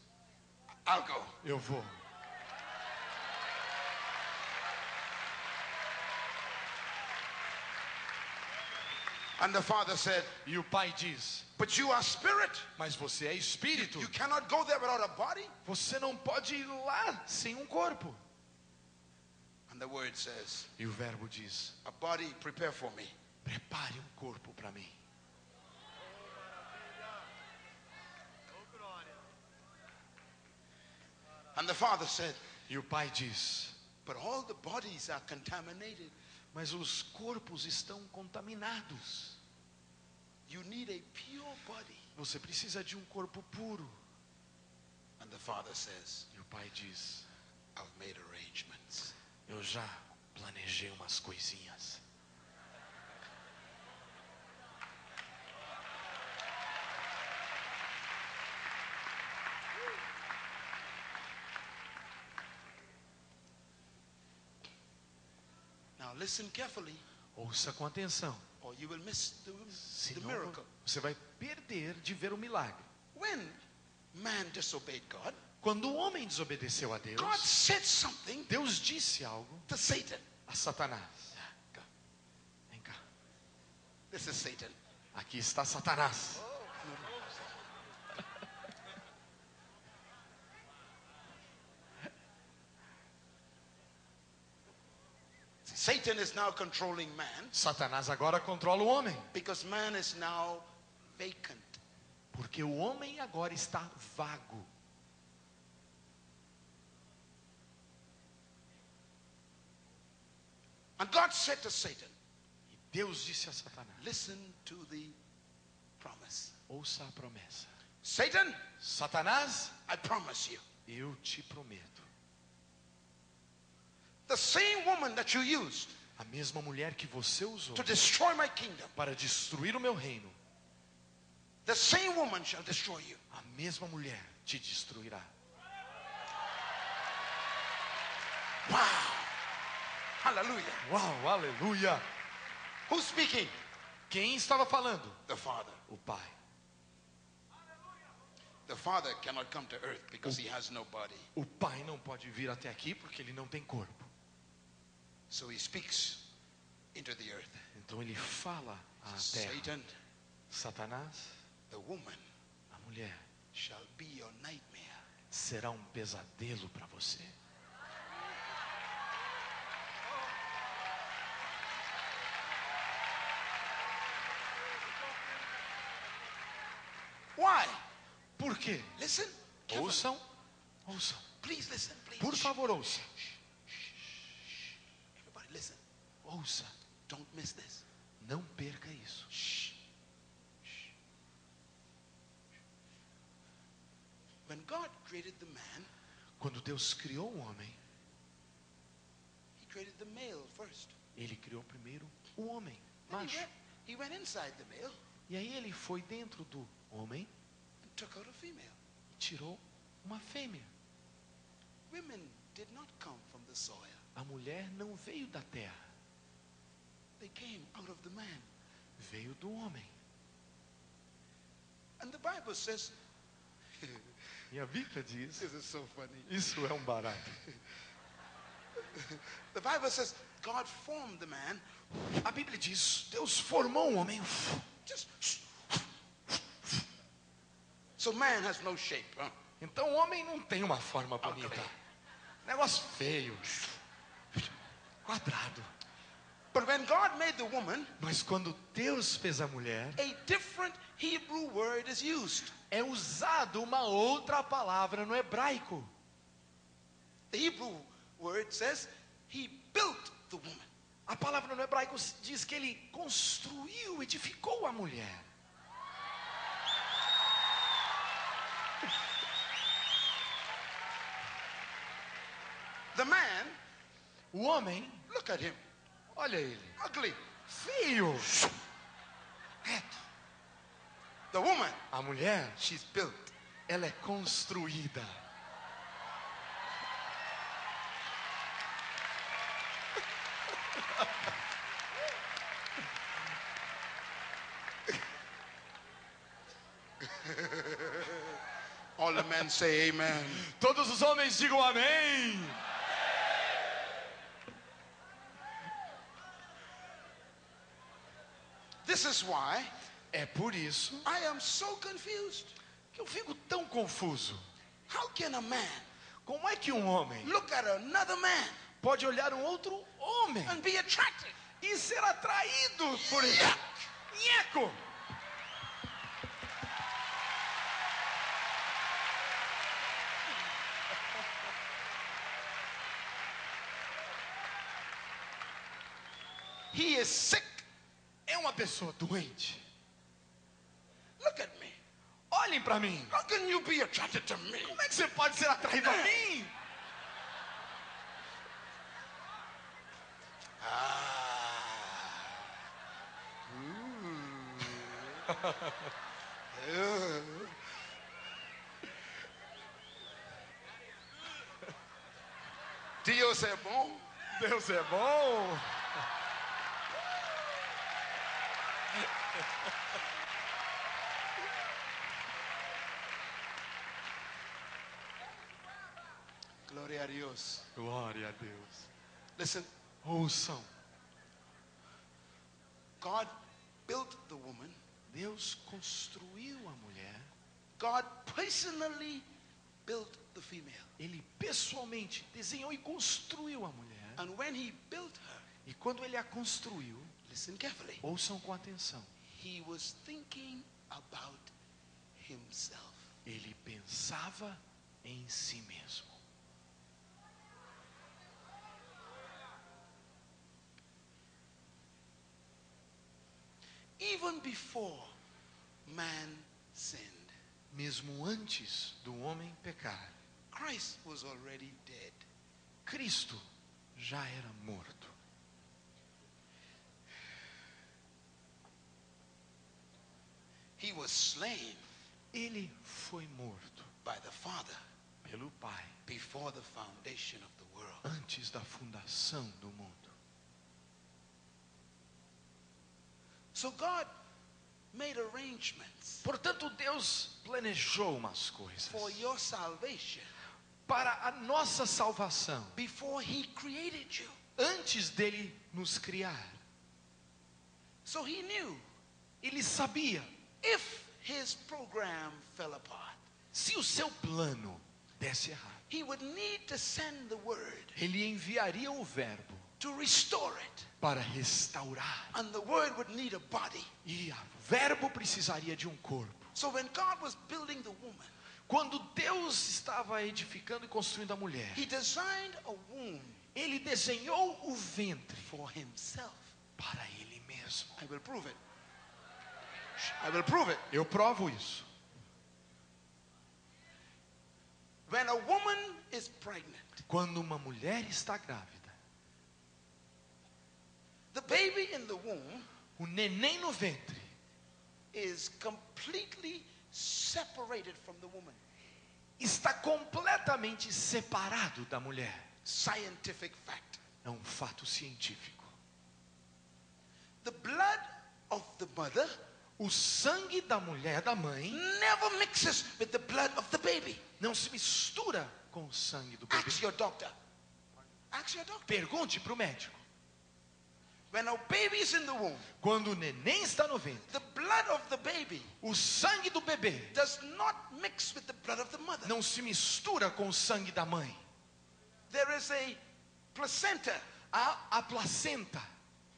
I'll go. Eu vou. And the Father said, E o Pai diz: But you are spirit. Mas você é espírito. You cannot go there without a body. Você não pode ir lá sem um corpo. And the word says, E o Verbo diz: A body prepare for me. Prepare um corpo para mim. And the Father said, E o Pai diz: But all the bodies are contaminated. Mas os corpos estão contaminados. You need a pure body. Você precisa de um corpo puro. And the Father says, E o Pai diz: I've made arrangements. Eu já planejei umas coisinhas. Now listen carefully, Ouça com atenção. Or you will miss the, the Senão miracle. você vai perder de ver o milagre. When man disobeyed God, Quando o homem desobedeceu a Deus, God said something Deus disse algo to Satan. a Satanás. Vem cá. This is Satan. Aqui está Satanás. Satan is now controlling man Satanás agora controla o homem. because man is now vacant. Porque o homem agora está vago. And God said to Satan, E Deus disse a Satanás: Listen to the promise. Ouça a promessa. Satan, Satanás, I promise you, eu te prometo. The same woman that you used A mesma mulher que você usou to destroy my kingdom, para destruir o meu reino, the same woman shall destroy you. a mesma mulher te destruirá. Hallelujah. Uau, aleluia! Who's speaking? Quem estava falando? The Father. O Pai. The Father cannot come to earth because he has no body. O Pai não pode vir até aqui porque ele não tem corpo. Então ele fala à terra. Satanás, a mulher, será um pesadelo para você. Why? Por quê? Listen, ouçam, ouçam. Please listen, please. Por favor, ouçam. Ouça. Don't miss this. Não perca isso. When God created the man, Quando Deus criou o homem, he created the male first. ele criou primeiro o homem, Then he macho. went, he went inside the male E aí ele foi dentro do homem and took out a female. e tirou uma fêmea. Women did not come from the soil. A mulher não veio da terra, They came out of the man. veio do homem. And the Bible says, E a Bíblia diz: this is so funny. Isso é um barato. The Bible says God formed the man A Bíblia diz: Deus formou o homem. just. So man has no shape. Huh? Então o homem não tem uma forma bonita. Negócio feio. Quadrado. Mas quando Deus fez a mulher, a different Hebrew word is used. é usado uma outra palavra no hebraico. The Hebrew word says he built the woman. A palavra no hebraico diz que ele construiu, edificou a mulher. The man, O homem, look at him, olha ele, ugly. feio. Reto. The woman, A mulher, she's built. ela é construída. All the men say amen. Todos os homens digam amém. This is why É por isso I am so confused. que eu fico tão confuso. How can a man Como é que um homem look at another man pode olhar um outro homem and be attracted? e ser atraído por ele? Nheco! He is sick. É uma pessoa doente. Look at me. Olhem para mim. How can you be attracted to me? Como é que você pode ser atraído a mim? [LAUGHS] Deus é bom. Deus é bom. Glória a Deus. Glória a Deus. Listen, Ouçam. God built the woman. Deus construiu a mulher. God personally built the female. Ele pessoalmente desenhou e construiu a mulher. And when he built her, E quando ele a construiu, listen carefully. ouçam com atenção. He was thinking about himself. Ele pensava em si mesmo. Even before man sinned, Mesmo antes do homem pecar, Christ was already dead. Cristo já era morto. He was slain Ele foi morto by the Father pelo Pai before the foundation of the world. antes da fundação do mundo. So God made arrangements Portanto, Deus planejou umas coisas for your salvation para a nossa salvação before he created you. antes dele nos criar. So he knew Ele sabia if his program fell apart, se o seu plano desse errado, he would need to send the word ele enviaria o verbo to restore it. para restaurar. And the word would need a body. E o verbo precisaria de um corpo. So when God was building the woman, Quando Deus estava edificando e construindo a mulher, He designed a womb Ele desenhou o ventre for Himself. para Ele mesmo. I will prove it. I will prove it. Eu provo isso. When a woman is pregnant, Quando uma mulher está grávida, the baby in the womb o neném no ventre is completely separated from the woman. está completamente separado da mulher. Scientific fact. É um fato científico. The blood of the mother O sangue da mulher, da mãe, never mixes with the blood of the baby. não se mistura com o sangue do bebê. Ask your doctor. Ask your doctor. Pergunte para o médico. When a baby is in the womb, Quando o neném está no ventre, the blood of the baby o sangue do bebê does not mix with the blood of the mother. não se mistura com o sangue da mãe. There is a placenta Há a placenta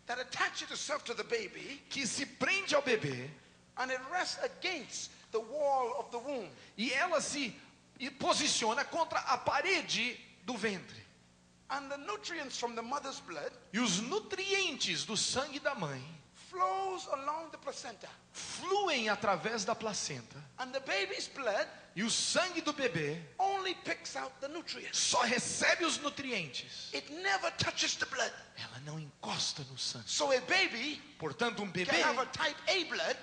that attaches itself to the baby que se prende ao bebê and it rests against the wall of the womb. e ela se e posiciona contra a parede do ventre. And the nutrients from the mother's blood E os nutrientes do sangue da mãe flows along the placenta. fluem através da placenta. And the baby's blood E o sangue do bebê only picks out the nutrients. só recebe os nutrientes. It never touches the blood. Ela não encosta no sangue. So a baby Portanto, um bebê can have a type A blood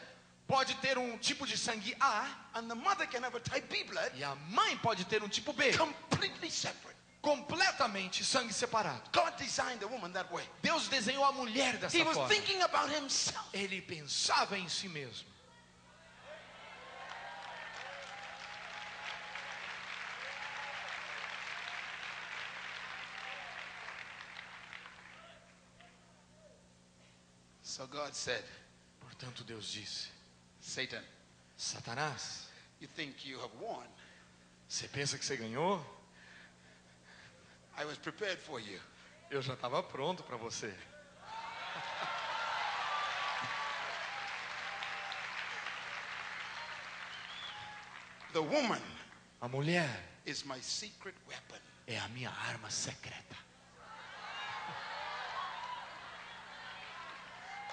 pode ter um tipo de sangue A and the mother can have a type B blood e a mãe pode ter um tipo B, completely separate. Completamente sangue separado. God designed the woman that way. Deus desenhou a mulher dessa He was forma. thinking about himself. Ele pensava em si mesmo. So God said, Portanto, Deus disse: Satan, Satanás, you think you have won. você pensa que você ganhou? I was prepared for you. Eu já estava pronto para você. The woman A mulher is my secret weapon. é a minha arma secreta.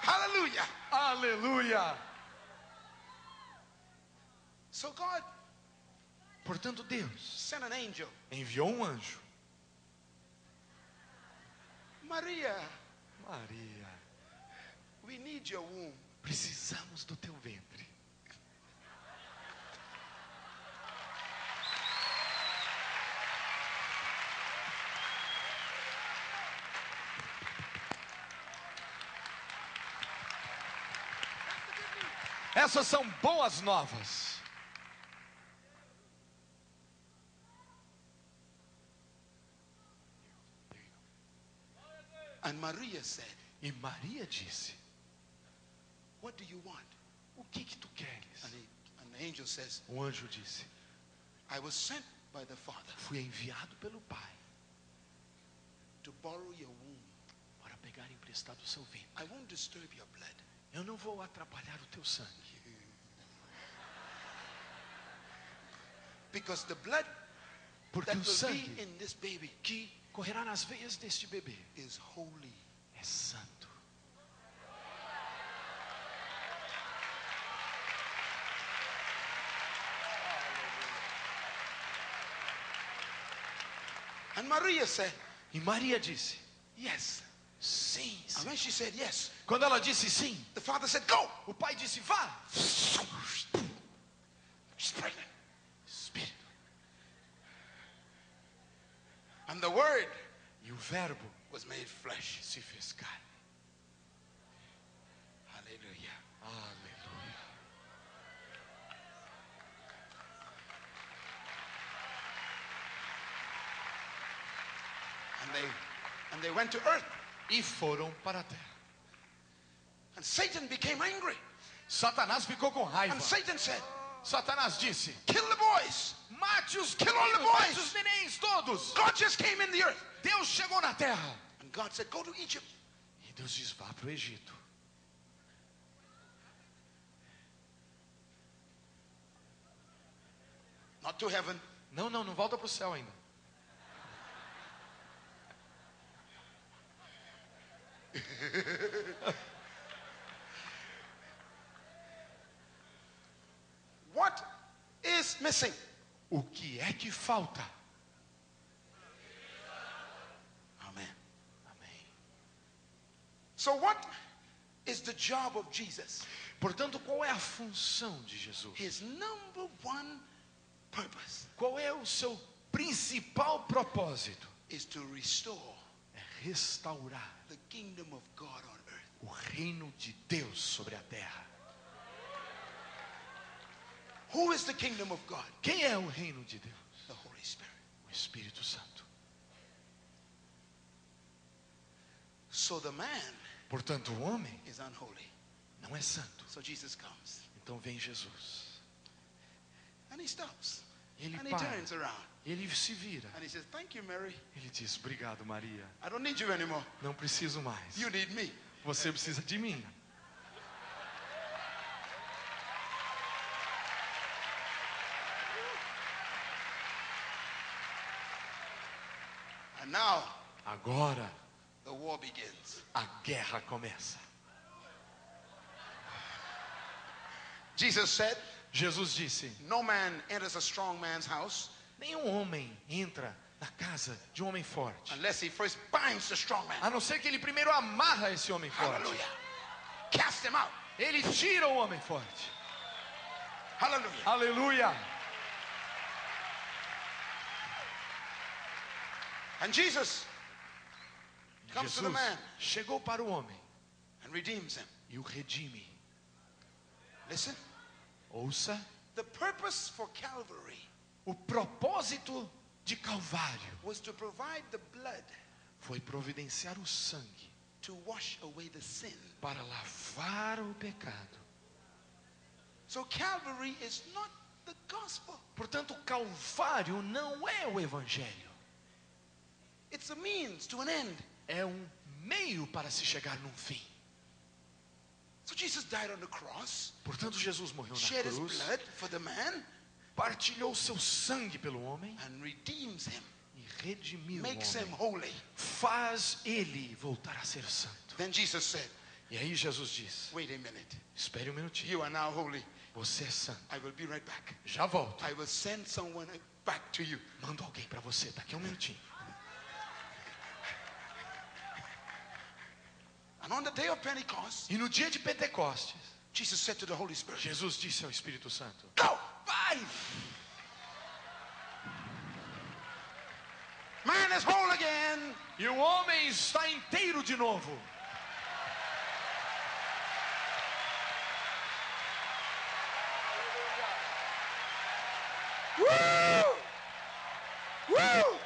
Hallelujah. Aleluia! So God Portanto, Deus sent an angel. enviou um anjo. Maria, Maria, we need your womb. precisamos do teu ventre. Essas são boas novas. And Maria said, E Maria disse: What do you want? O que que tu queres? And, he, and the angel says, O anjo disse: I was sent by the Father Fui enviado pelo Pai to borrow your womb. para pegar emprestado o seu ventre. I won't disturb your blood. Eu não vou atrapalhar o teu sangue, Because the blood porque that o will be sangue in this baby que correrá nas veias deste bebê is holy. é santo. And Maria said, E Maria disse: Yes. Sim. And sim. when she said yes, Quando ela disse sim, the father said, Go. o pai disse: Vá. She's pregnant. And the word E o Verbo was made flesh. se fez carne. Hallelujah. Aleluia. And they and they went to earth. E foram para a terra. And Satan became angry. Satanás ficou com raiva. And Satan said, Satanás disse: Kill the boys. Mate os Kill all the meninos, mate boys. os nenéns todos. God just came in the earth. Deus chegou na terra. And God said, Go to Egypt. E Deus diz: Vá para o Egito. not to heaven. Não, não, não volta para o céu ainda. [LAUGHS] What is missing? O que é que falta? Amen. Amém. So, what is the job of Jesus? Portanto, qual é a função de Jesus? His number one purpose Qual é o seu principal propósito? is to restore É restaurar the kingdom of God on earth. o reino de Deus sobre a terra. Who is the kingdom of God? Quem é o reino de Deus? The Holy Spirit. O Espírito Santo. So the man Portanto, o homem is unholy. não é santo. So Jesus comes Então vem Jesus. and he stops Ele and he para. turns around Ele se vira. and he says, Thank you, Mary. Ele diz: Obrigado, Maria. I don't need you anymore. Não preciso mais. You need me. Você precisa de mim. Now Agora the war begins. a guerra começa. Jesus said, Jesus disse: No man enters a strong man's house Nenhum homem entra na casa de um homem forte, unless he first binds the strong man. a não ser que ele primeiro amarra esse homem forte. Hallelujah. Cast him out. Ele tira o homem forte. Hallelujah. Aleluia! And Jesus comes to the Jesus man chegou para o homem and redeems him. e o redime. Listen, Ouça the purpose for Calvary o propósito de Calvário was to provide the blood foi providenciar o sangue to wash away the sin. para lavar o pecado. So Calvary is not the gospel. Portanto, Calvário não é o evangelho, It's a means to an end. é um meio para se chegar num fim. So Jesus died on the cross, Portanto, Jesus morreu shed na his cruz, blood for the man, partilhou seu sangue pelo homem and redeems him, e redimiu o makes him homem. holy. Faz ele voltar a ser santo. Then Jesus said, E aí Jesus diz: Wait a minute. Espere um minutinho, You are now holy. você é santo. I will be right back. Já volto. I will send someone back to you. Mando alguém para você daqui a um minutinho. And on the day of Pentecost, E no dia de Pentecostes, Jesus said to the Holy Spirit, Jesus disse ao Espírito Santo: Go! Vai! Man is whole again. E o homem está inteiro de novo. Woo! Woo!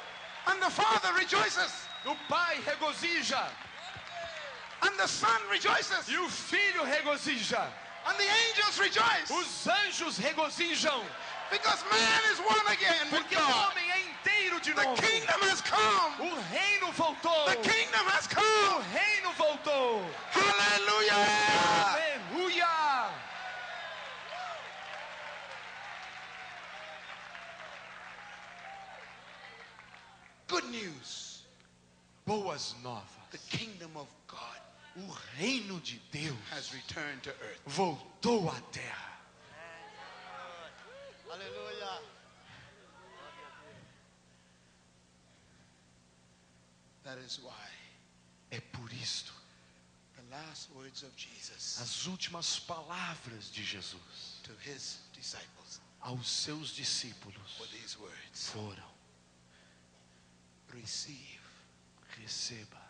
And the Father rejoices. O Pai regozija. And the sun rejoices. E o Filho regozija. And the angels rejoice. Os anjos regozijam. Because man is one again Porque o homem é inteiro de novo. The kingdom has come. O reino voltou. The kingdom has come. O reino voltou. Hallelujah. Aleluia! Good news. Boas novas. The kingdom of God O reino de Deus has returned to earth. voltou à terra. Aleluia. That is why É por isto the last words of Jesus as últimas palavras de Jesus to his disciples aos seus discípulos these words foram: Receive receba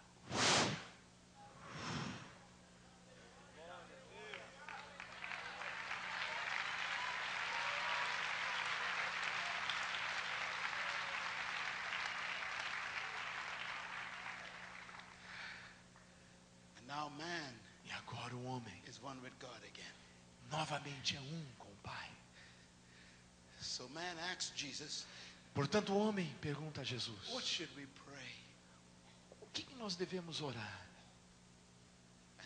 E agora o homem is one with God again. novamente é um com o Pai. So man asked Jesus, Portanto, o homem pergunta a Jesus: What should we pray? O que nós devemos orar?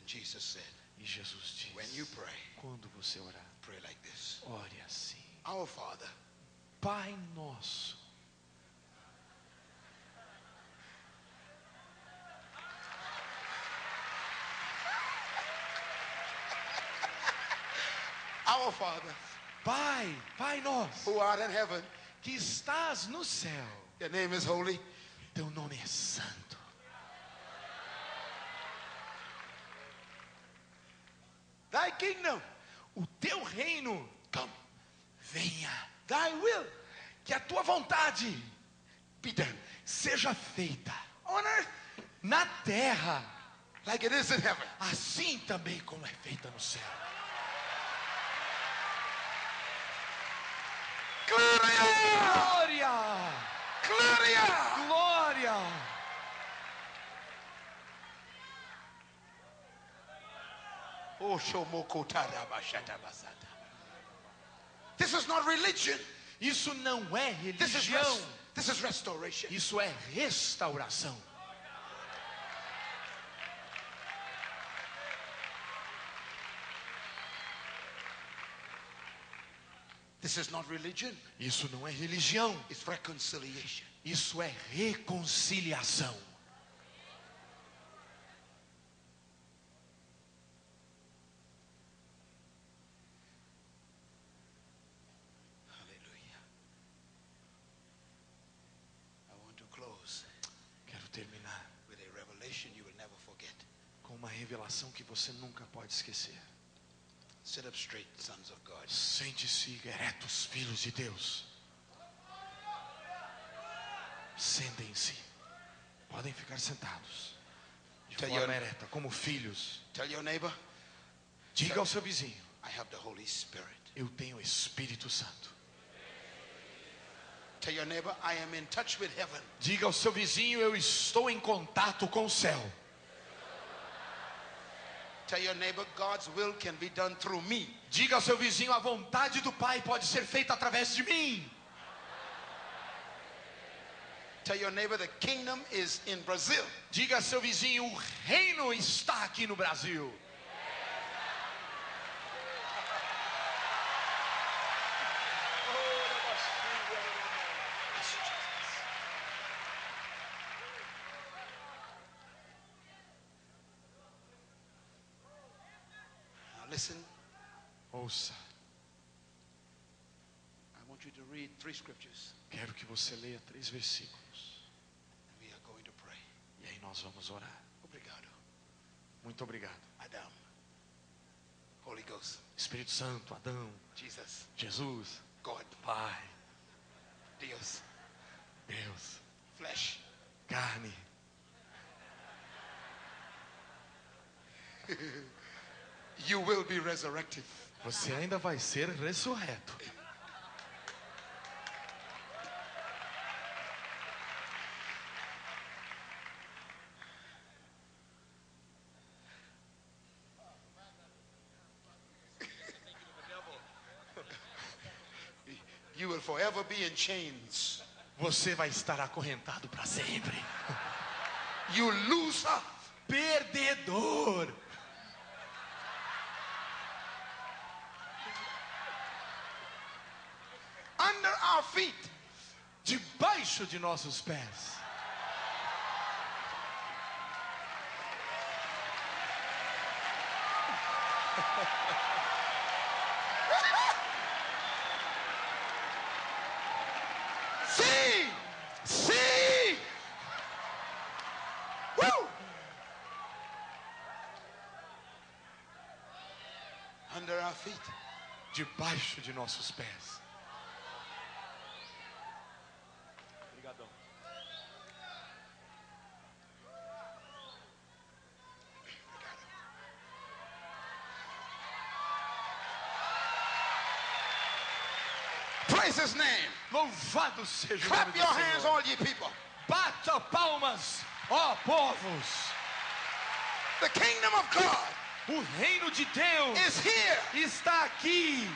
Jesus said, E Jesus diz: When you pray, Quando você orar, pray like this ore assim: Our Father, Pai Nosso. Our Father, Pai, Pai Nosso, who art in heaven, que estás no céu, your name is holy. teu nome é santo. Kingdom O teu reino come. venha. Thy will Que a tua vontade done seja feita on earth na terra, like it is in heaven. assim também como é feita no céu. Glória! Glória! This is not religion. Isso não é This is, religião. this is restoration. Isso é restauração. This is not religion. Isso não é religião. It's reconciliation. Isso é reconciliação. Hallelujah. I want to close Quero terminar with a revelation you will never forget. com uma revelação que você nunca pode esquecer. Sit up straight, sons of God. Sente-se eretos, filhos de Deus. Sentem-se. Podem ficar sentados. De Tell forma your- ereta, como filhos. Tell your neighbor, Diga ao seu vizinho: I have the Holy Spirit. Eu tenho o Espírito Santo. Tell your neighbor, I am in touch with heaven. Diga ao seu vizinho: Eu estou em contato com o céu. Tell your neighbor, God's will can be done through me. Diga ao seu vizinho: A vontade do Pai pode ser feita através de mim. Tell your neighbor, the kingdom is in Brazil. Diga ao seu vizinho: O reino está aqui no Brasil. Now listen, Ouça, I want you to read three scriptures. quero que você leia três versículos. E aí nós vamos orar. Obrigado. Muito obrigado. Adam. Holy Ghost. Espírito Santo, Adão, Jesus. Jesus, God. Pai, Dios. Deus, Flesh. carne. [LAUGHS] You will be resurrected. Você ainda vai ser ressurreto. You will forever be in chains. Você vai estar acorrentado para sempre. You loser. Perdedor. Under our feet. Debaixo de nossos pés. See. [LAUGHS] Sim! Woo. Under our feet. Debaixo de nossos pés. His name. Louvado seja o nome Clap do your hands, Senhor. all ye people. Bata palmas, ó povos. The kingdom of God O reino de Deus is here. está aqui.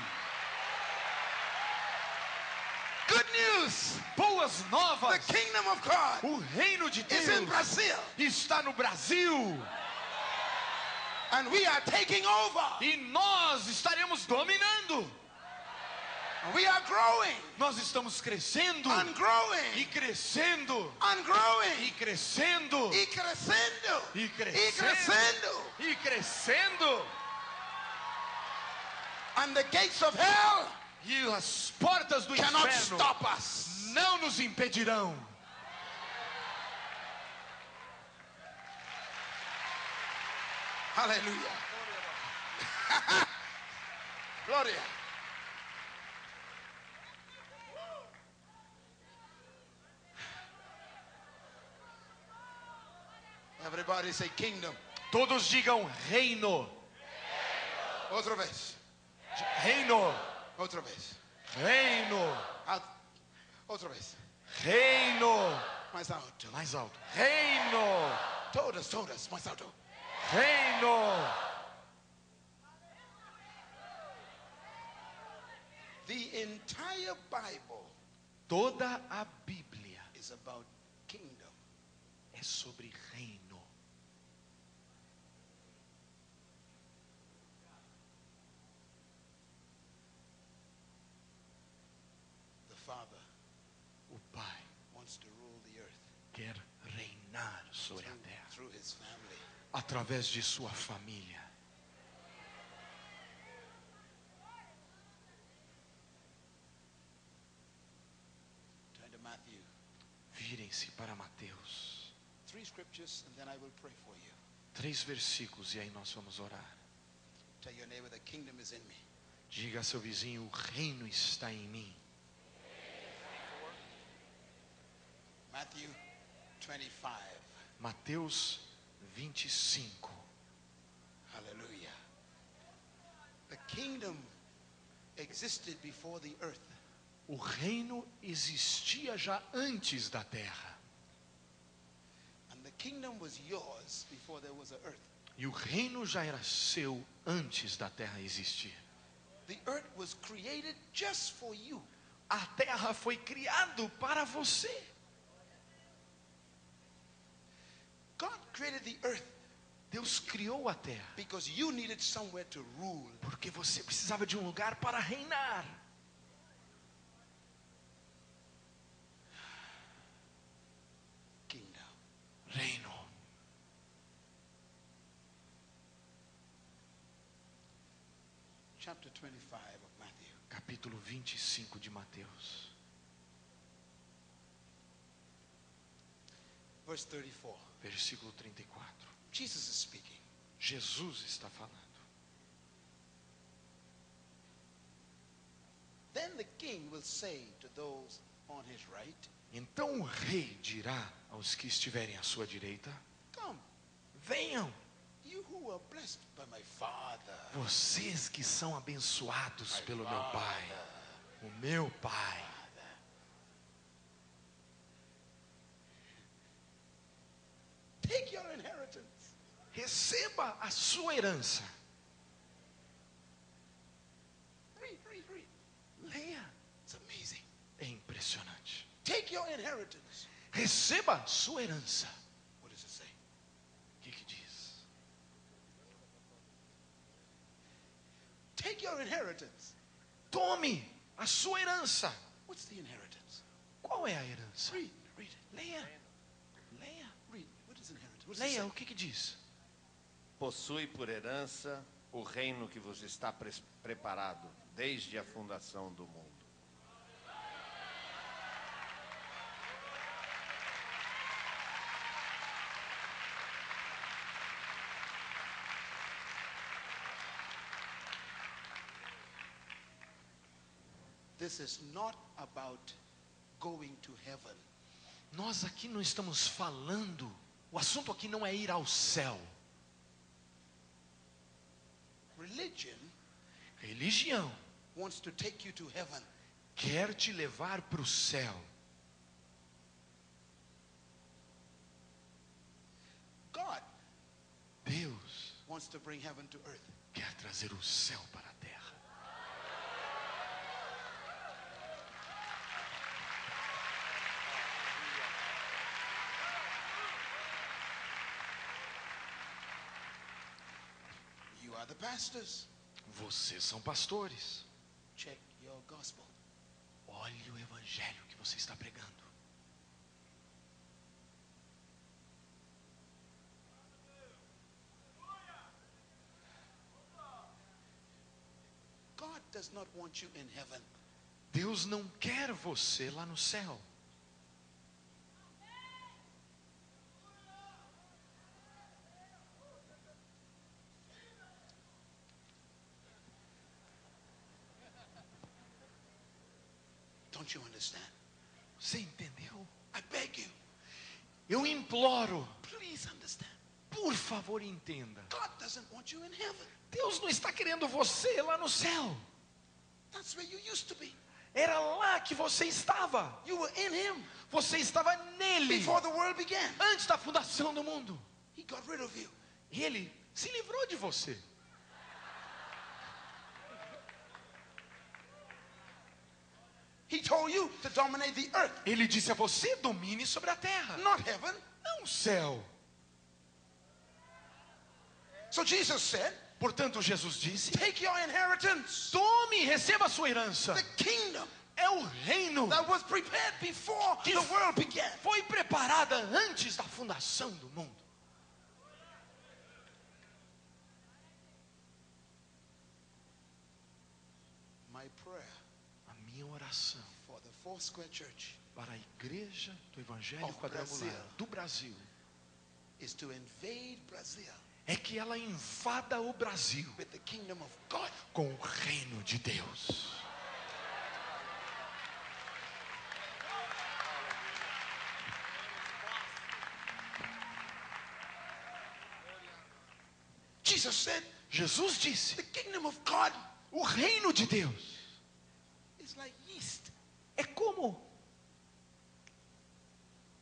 Good news. Boas novas. The kingdom of God O reino de is in Deus Brazil. está no Brasil. And we are taking over. E nós estaremos dominando. We are growing Nós estamos crescendo and e growing crescendo and growing e crescendo y crescendo e crescendo e crescendo. And the gates of hell E as portas do cannot inferno stop us. não nos impedirão. Hallelujah. [LAUGHS] Gloria. Everybody say kingdom. Todos digam reino, Otra vez. reino, Otra vez. reino, Out. Otra vez. reino. Mais alto. Mais alto. Reino, Todas, todas. Mais alto. reino. The entire Bible Toda a Bíblia is about kingdom. é sobre reino. The Father O Pai wants to rule the earth quer reinar sobre a through, terra through his family. Através de sua família. Virem-se para Mateus. Three scriptures, and then I will pray for you. Três versículos e aí nós vamos orar. Tell your neighbor, the kingdom is in me. Diga a seu vizinho: o reino está em mim. Matthew 25. Mateus 25. Hallelujah. The kingdom existed before the earth. O reino existia já antes da terra. And the kingdom was yours before there was a earth. E o reino já era seu antes da terra existir. The earth was created just for you. A terra foi criado para você. God created the earth Deus criou a terra because you needed somewhere to rule. porque você precisava de um lugar para reinar. Kingdom. Reino. Chapter 25 of Matthew. Capítulo 25 de Mateus. Verse 34. Versículo 34. Jesus is speaking. Jesus está falando. Then the king will say to those on his right, Então o rei dirá aos que estiverem à sua direita: Come, Venham, you who are blessed by my Father. vocês que são abençoados pelo meu Pai. O meu Pai. Take your inheritance. Receba a sua herança. Read, read, read. Leia. It's amazing. É impressionante. Take your inheritance. Receba sua herança. What does it say? O que, que diz? Take your inheritance. Tome a sua herança. What's the inheritance? Qual é a herança? Read, read. Leia. Leia. Leia o que, que diz. Possui por herança o reino que vos está pres- preparado desde a fundação do mundo. This is not about going to heaven. Nós aqui não estamos falando. O assunto aqui não é ir ao céu. Religion Religião wants to take you to heaven. quer te levar para o céu. God Deus wants to bring heaven to earth. quer trazer o céu para a terra. You are the pastors. Vocês são pastores. Check your gospel. Olhe o evangelho que você está pregando. God does not want you in heaven. Deus não quer você lá no céu. Don't you understand? Você entendeu? I beg you, Eu imploro, por favor, entenda. Deus não está querendo você lá no céu. Era lá que você estava. Você estava nele antes da fundação do mundo. Ele se livrou de você. Ele disse a você: domine sobre a terra, not heaven. Não o céu. So Jesus said, Portanto, Jesus disse: Take your inheritance, tome, receba a sua herança. the kingdom É o reino that was prepared before que the world began. foi preparada antes da fundação do mundo. My prayer A minha oração para a igreja do Evangelho Quadrangular do Brasil é que ela invada o Brasil with the kingdom of God. com o reino de Deus. Jesus disse: The kingdom of God o reino de Deus is like yeast. é como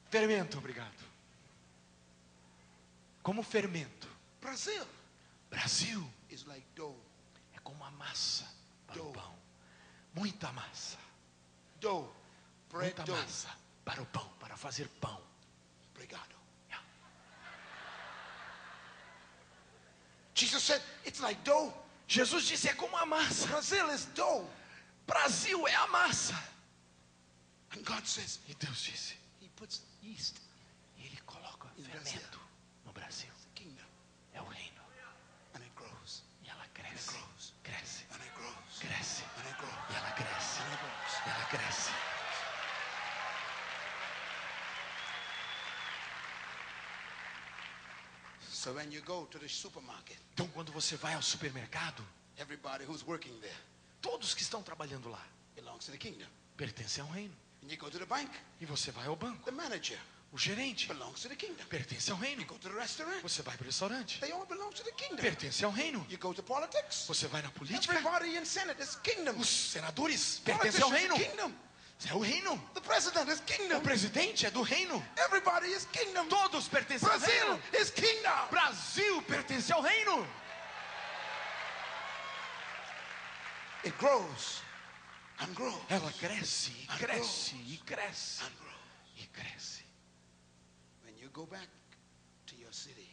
fermento, obrigado. Como fermento. Brazil Brasil is like dough. é como a massa para o Dough. pão. Muita massa. Dough. Bread Muita dough. massa para o pão, para fazer pão. Obrigado. Yeah. Jesus said, It's like dough. Jesus disse: é como a massa. Brazil is dough. Brasil é a massa. And God says, E Deus disse: He puts yeast Ele coloca fermento no Brasil. É o reino. And it grows. E ela cresce, grows. cresce, And it grows. cresce. And it grows. E ela cresce, And it grows. e ela cresce. So when you go to the supermarket, Então, quando você vai ao supermercado, everybody who's working there todos que estão trabalhando lá belongs to the kingdom. pertencem ao reino. And you go to the bank, E você vai ao banco. the manager O gerente belongs to the kingdom. pertence ao reino. You go to the restaurant, Você vai para o restaurante. they all belong to the kingdom. Pertence ao reino. You go to politics, Você vai na política. everybody in Senate is kingdom. Os senadores pertencem ao reino. É o reino. The president is O kingdom. presidente é do reino. Everybody is kingdom. Todos pertencem ao Brazil reino. is kingdom. Brasil pertence ao reino. It grows Ela cresce e cresce e cresce. E cresce. When you go back to your city,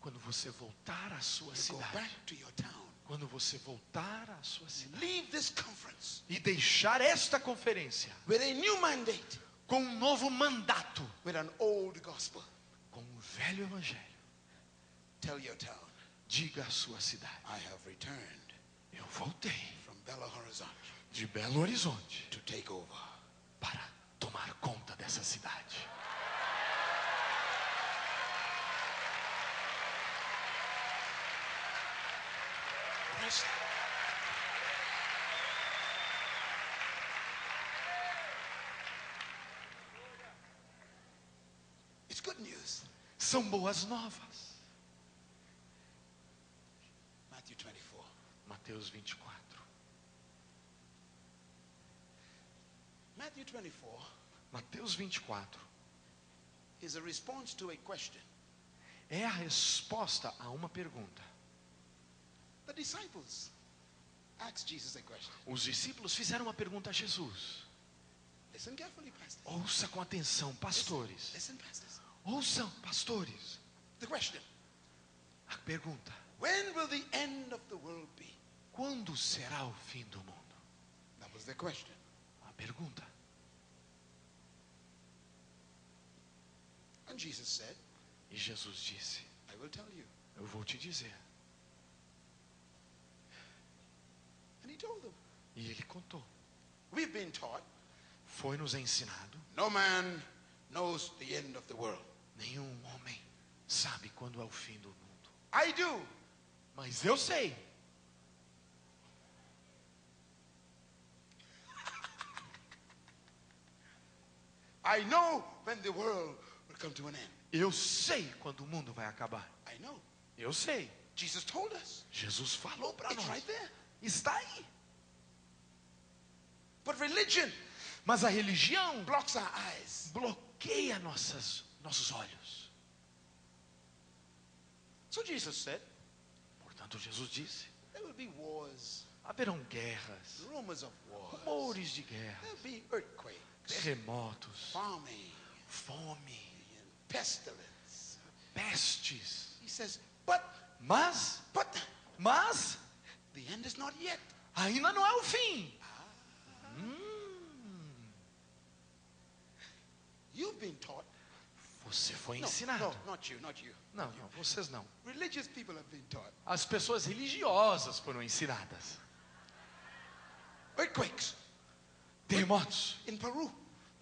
Quando você voltar à sua you go back cidade, to your town, quando você voltar à sua cidade. Leave this conference e deixar esta conferência. with a new mandate, com um novo mandato, with an old gospel. com o velho evangelho, Tell your town, diga à sua cidade: I have returned Eu voltei. from Belo Horizonte de Belo Horizonte to take over. para tomar conta dessa cidade. It's good news. São boas novas. Matthew 24. Mateus 24. Matthew 24 Mateus 24 is a response to a question. é a resposta a uma pergunta. The disciples asked Jesus a question. Os discípulos fizeram uma pergunta a Jesus. Listen carefully, pastors. Ouça com atenção, pastores. Listen, pastors. Ouçam, pastores. The question A pergunta: When will the end of the world be? quando será o fim do mundo? The was the question. A pergunta. And Jesus said, E Jesus disse: I will tell you. Eu vou te dizer. And he told them, E ele contou. We've been taught Foi nos ensinado: no man knows the end of the world. nenhum homem sabe quando é o fim do mundo. I do. Mas eu sei. [LAUGHS] I know when the world will come to an end. Eu sei quando o mundo vai acabar. I know. Eu sei. Jesus told us. Jesus falou para nós. right there. Está aí. But religion Mas a religião blocks our eyes. bloqueia nossas, nossos olhos. So Jesus said, Portanto, Jesus disse: there will be wars, haverão guerras, rumors of war. rumores de guerra, terremotos, farming, fome, pestilence. pestes. He says, but, Mas, but, mas, the end is not yet. ainda não é o fim. You've been taught. Você foi No, ensinado. no, not you, not you. Não, não, vocês não. Religious people have been taught. As pessoas religiosas foram ensinadas. Earthquakes Terremotos in Peru,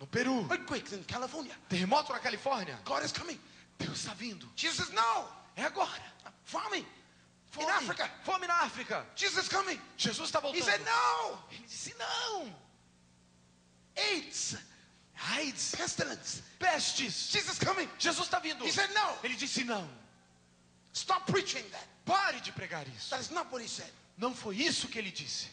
no Peru, earthquakes in California. terremoto na Califórnia. God is coming. Deus está vindo. Jesus no. É agora. Farming Fome, in Africa. fome na África. Jesus coming. Jesus está He voltando. said, no. Ele disse não. AIDS, AIDS, pestilence. pestes. Jesus coming. Jesus está vindo. He said, no. Ele disse não. Stop preaching that. Pare de pregar isso. That is not what he said. Não foi isso que ele disse.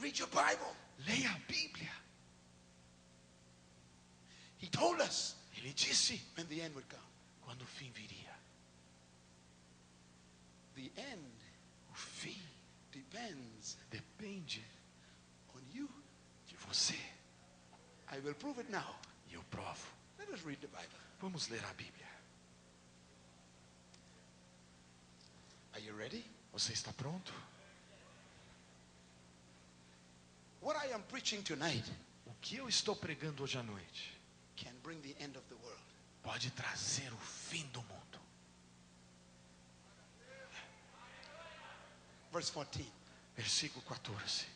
Read your Bible. Leia a Bíblia. He told us Ele disse when the end would come. quando o fim viria. The end O fim depends depende on you. de você. I will prove it now. E eu provo. Let us read the Bible. Vamos ler a Bíblia. Are you ready? Você está pronto? What I am preaching tonight O que eu estou pregando hoje à noite can bring the end of the world. pode trazer o fim do mundo. Verse 14. Versículo 14.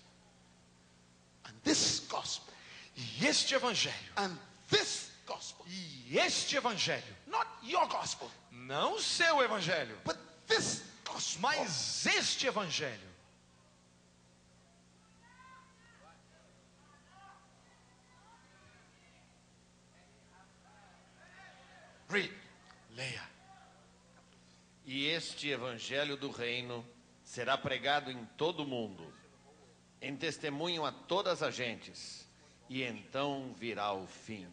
And this gospel, E este evangelho, and this gospel, e este evangelho, not your gospel, não o seu evangelho, but this gospel, mas este evangelho read. leia. E este evangelho do reino será pregado em todo o mundo, em testemunho a todas as gentes, e então virá o fim.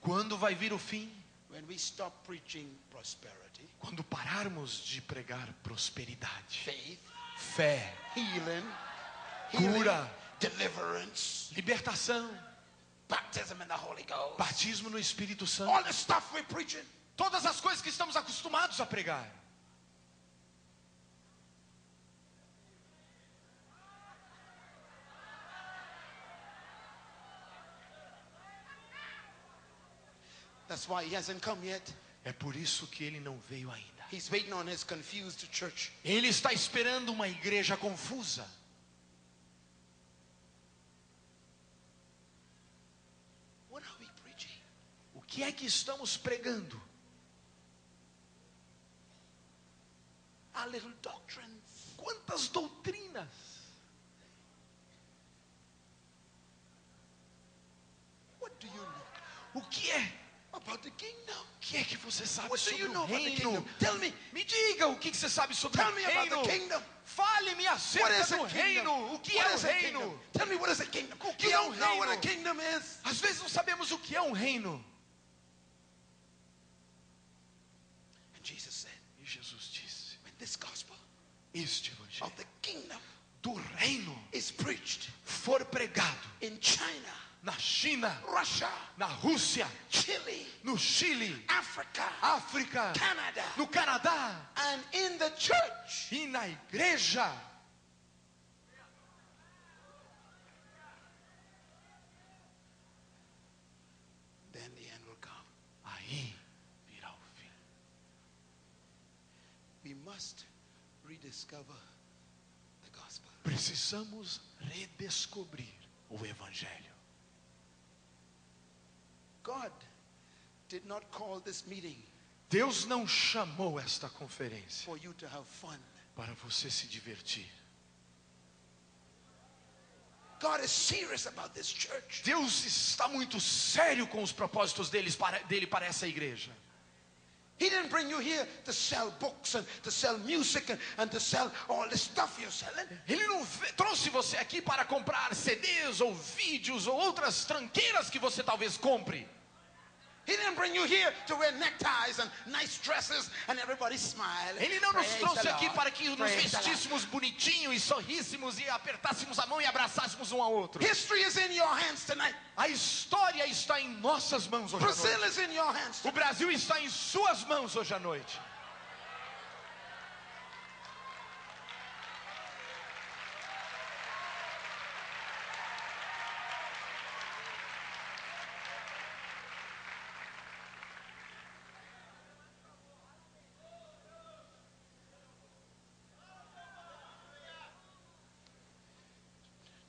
Quando vai vir o fim? Quando pararmos de pregar prosperidade, faith, fé, healing, healing, Cura. deliverance, libertação, baptism in the Holy Ghost, batismo no Espírito Santo, all the stuff we're preaching. todas as coisas que estamos acostumados a pregar. That's why he hasn't come yet. É por isso que ele não veio ainda. He's waiting on his confused church. Ele está esperando uma igreja confusa. What are we preaching? O que é que estamos pregando? Our little doctrines. Quantas doutrinas? What do you know O que é about about the kingdom? O que é que você sabe What do sobre o know about the reino? me. Me diga o que que você sabe sobre Tell o reino. the kingdom. Fale-me What acerca do reino. O que What é o reino? kingdom? Tell me what is a kingdom. O que é um reino? kingdom is. Às vezes não sabemos o que é um reino. And Jesus said, E Jesus disse: when this gospel Este evangelho of the kingdom do reino is preached for pregado in China, na China, Russia, na Rússia, Chile, no Chile, Africa, África, Canada, no Canadá and in the church, e na igreja, then the end will come. aí virá o fim. We must rediscover the gospel. Precisamos redescobrir o evangelho. God did not call this meeting Deus não chamou esta conferência for you to have fun. para você se divertir. God is serious about this church. Deus está muito sério com os propósitos deles para, dele para essa igreja. He didn't bring you here to sell books and to sell music and, and to sell all the stuff you're selling. Ele não trouxe você aqui para comprar CDs ou vídeos ou outras tranqueiras que você talvez compre. He didn't bring you here to wear neckties and nice dresses and everybody smile. Ele não nos trouxe aqui para que nos vestíssemos bonitinho e sorríssemos e apertássemos a mão e abraçássemos um ao outro. History is in your hands tonight. A história está em nossas mãos hoje à Brazil noite. is in your hands. O Brasil está em suas mãos hoje à noite.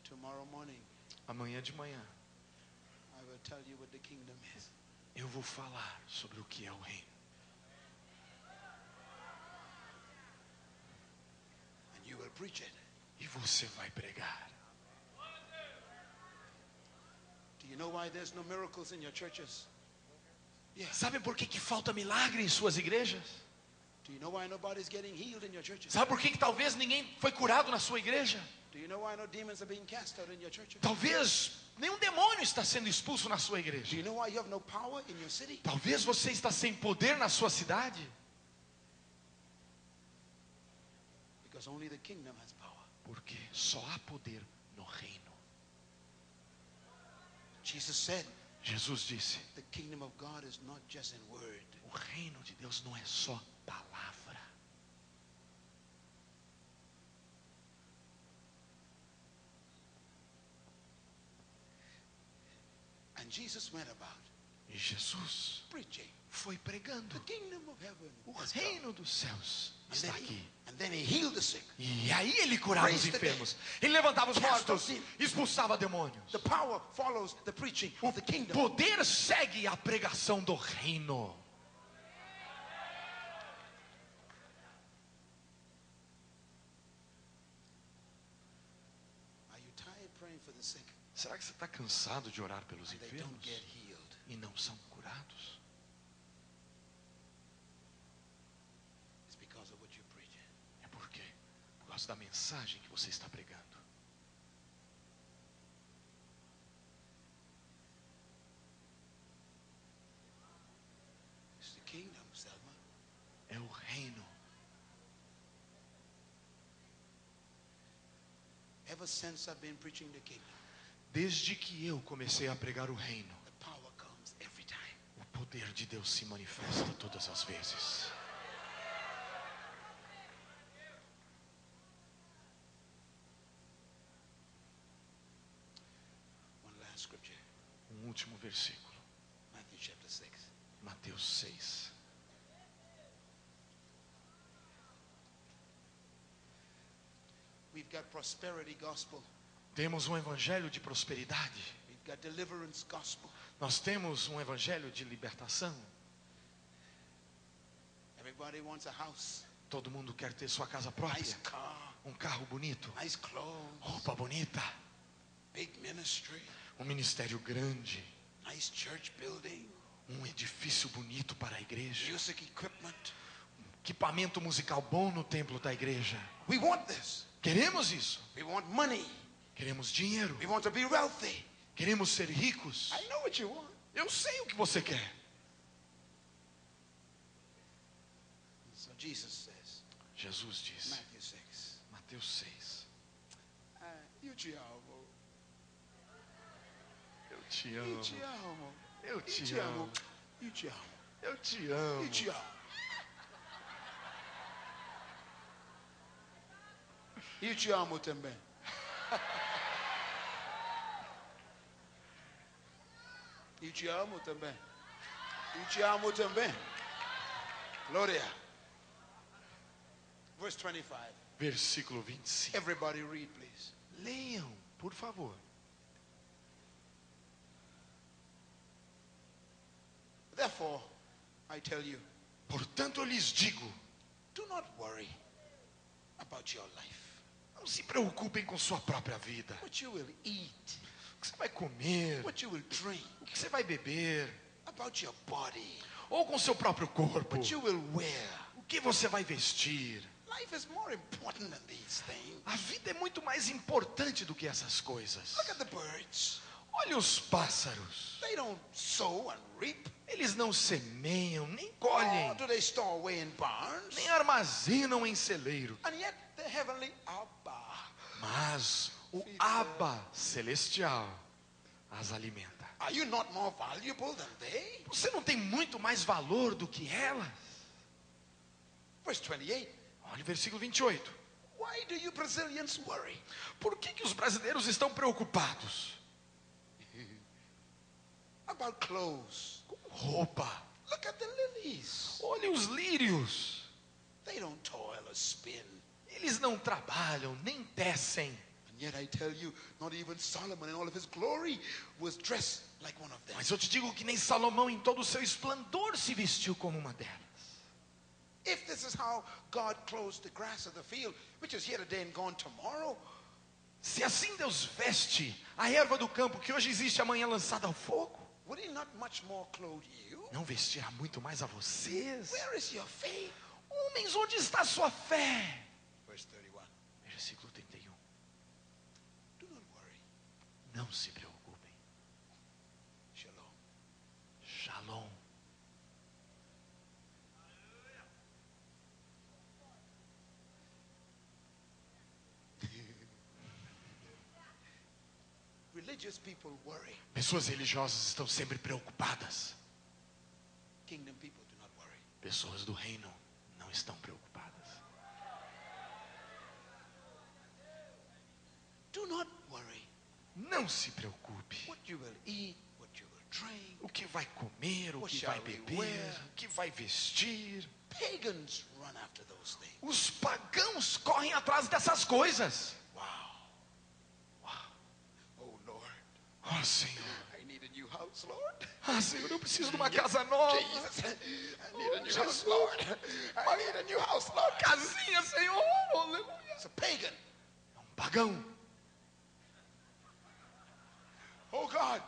Tomorrow morning, Amanhã de manhã eu vou falar sobre o que é o reino. E você vai pregar. Sabe por que, que falta milagre em suas igrejas? Sabe por que, que talvez ninguém foi curado na sua igreja? Do you know why no demons are being cast out in your churches? Talvez nenhum demônio está sendo expulso na sua Do igreja. you know why you have no power in your city? Talvez você está sem poder na sua cidade. Porque só há poder no reino. Jesus disse: o reino de Deus não é só palavra. And Jesus went about E Jesus foi pregando. The kingdom of heaven. O reino dos céus And está then, aqui. he, and then he healed the sick. E aí ele curava os enfermos. Ele levantava os mortos. Expulsava demônios. O poder segue a pregação do reino. Are you tired praying for the sick? Será que você está cansado de orar pelos enfermos e não são curados? É porque por causa da mensagem que você está pregando. É o reino. Ever since I've been preaching the kingdom, Desde que eu comecei a pregar o reino, o poder de Deus se manifesta todas as vezes. Um último versículo, Matthew chapter 6. Mateus 6. We've got prosperity gospel. Temos um evangelho de prosperidade. Nós temos um evangelho de libertação. Todo mundo quer ter sua casa própria, um carro bonito, roupa bonita, um ministério grande, um edifício bonito para a igreja, equipamento musical bom no templo da igreja. Queremos isso. Queremos dinheiro. We want to be wealthy. Queremos ser ricos. I know what you want. Eu sei o que você quer. So Jesus says, Jesus disse, Matthew 6, Mateus 6. uh, eu te amo. Eu te Eu amo. te amo. Eu Eu te te amo. amo. Eu te amo. Eu te amo. Eu te amo. Eu te amo também. [LAUGHS] Eu te amo também. Eu te amo também. Glória. Verse 25. Versículo 25. Everybody read, please. Leiam, por favor. Therefore, I tell you, Portanto, eu lhes digo: do not worry about your life. Não se preocupem com sua própria vida. What you will eat, O que você vai comer? what you will drink, O que você vai beber? about your body, Ou com seu próprio corpo? what you will wear. O que você vai vestir? Life is more important than these things. A vida é muito mais importante do que essas coisas. Look at the birds. Olha os pássaros. They don't sow and reap, Eles não semeiam, nem colhem, do they store away in barns. nem armazenam em celeiro. And yet Mas o Abba celestial as alimenta. Are you not more valuable than they? Você não tem muito mais valor do que elas? Verse 28. Olha o versículo 28. Why do you Brazilians worry? Por que, que os brasileiros estão preocupados? [LAUGHS] About clothes. Com roupa. Look at the lilies. Olha os lírios. They don't toil or spin. Eles não trabalham, nem tecem. And yet I tell you, not even Solomon in all of his glory was dressed like one of them. Mas eu te digo que nem Salomão, em todo o seu esplendor, se vestiu como uma delas. If this is how God clothes the grass of the field, which is here today and gone tomorrow, Se assim Deus veste a erva do campo, que hoje existe amanhã lançada ao fogo, would he not much more clothe you? não vestirá muito mais a vocês? Where is your faith? Homens, onde está a sua fé? Verse 31. Versículo 31. Do not worry. Não se preocupem. Shalom. Shalom. [LAUGHS] Religious people worry. Pessoas religiosas estão sempre preocupadas. Kingdom people do not worry. Pessoas do reino não estão preocupadas. Do not. Não se preocupe. O que vai comer, o que vai beber, o que vai vestir. Os pagãos correm atrás dessas coisas. Oh Oh, Senhor. Ah, Senhor, eu preciso de uma [LAUGHS] casa nova. Jesus, I need a new house, Lord. I need a new house, Lord. Casinha, Senhor. Aleluia. It's a pagan. É um pagão. Oh God,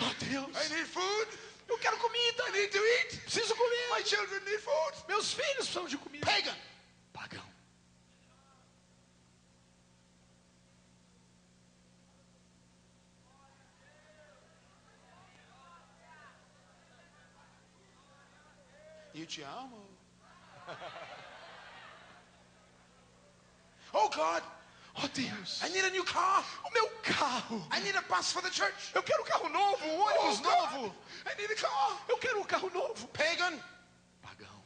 Oh, Deus. I need food. Eu quero comida. I need to eat. Preciso comer. My children need food. Meus filhos precisam de comida. Pagan. Pagão. Eu te amo. [LAUGHS] Oh God, Oh, Deus. I need a new car. O meu carro. I need a bus for the church. Eu quero um carro novo, um ônibus Oh, novo. I need a car. Eu quero um carro novo. Pagan. Pagão.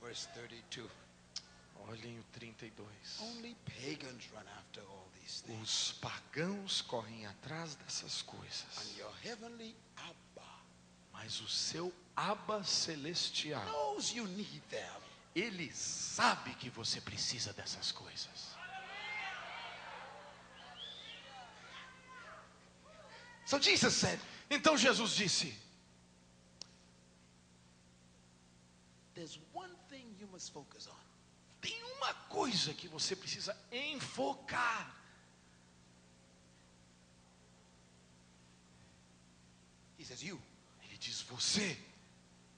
Verse 32. Olhem o 32. Only pagans run after all these things. Os pagãos correm atrás dessas coisas. Mas o seu Abba celestial, knows you need them. ele sabe que você precisa dessas coisas. So Jesus said, Então Jesus disse: there's one thing you must focus on. Tem uma coisa que você precisa enfocar. He says, You, Ele diz: Você,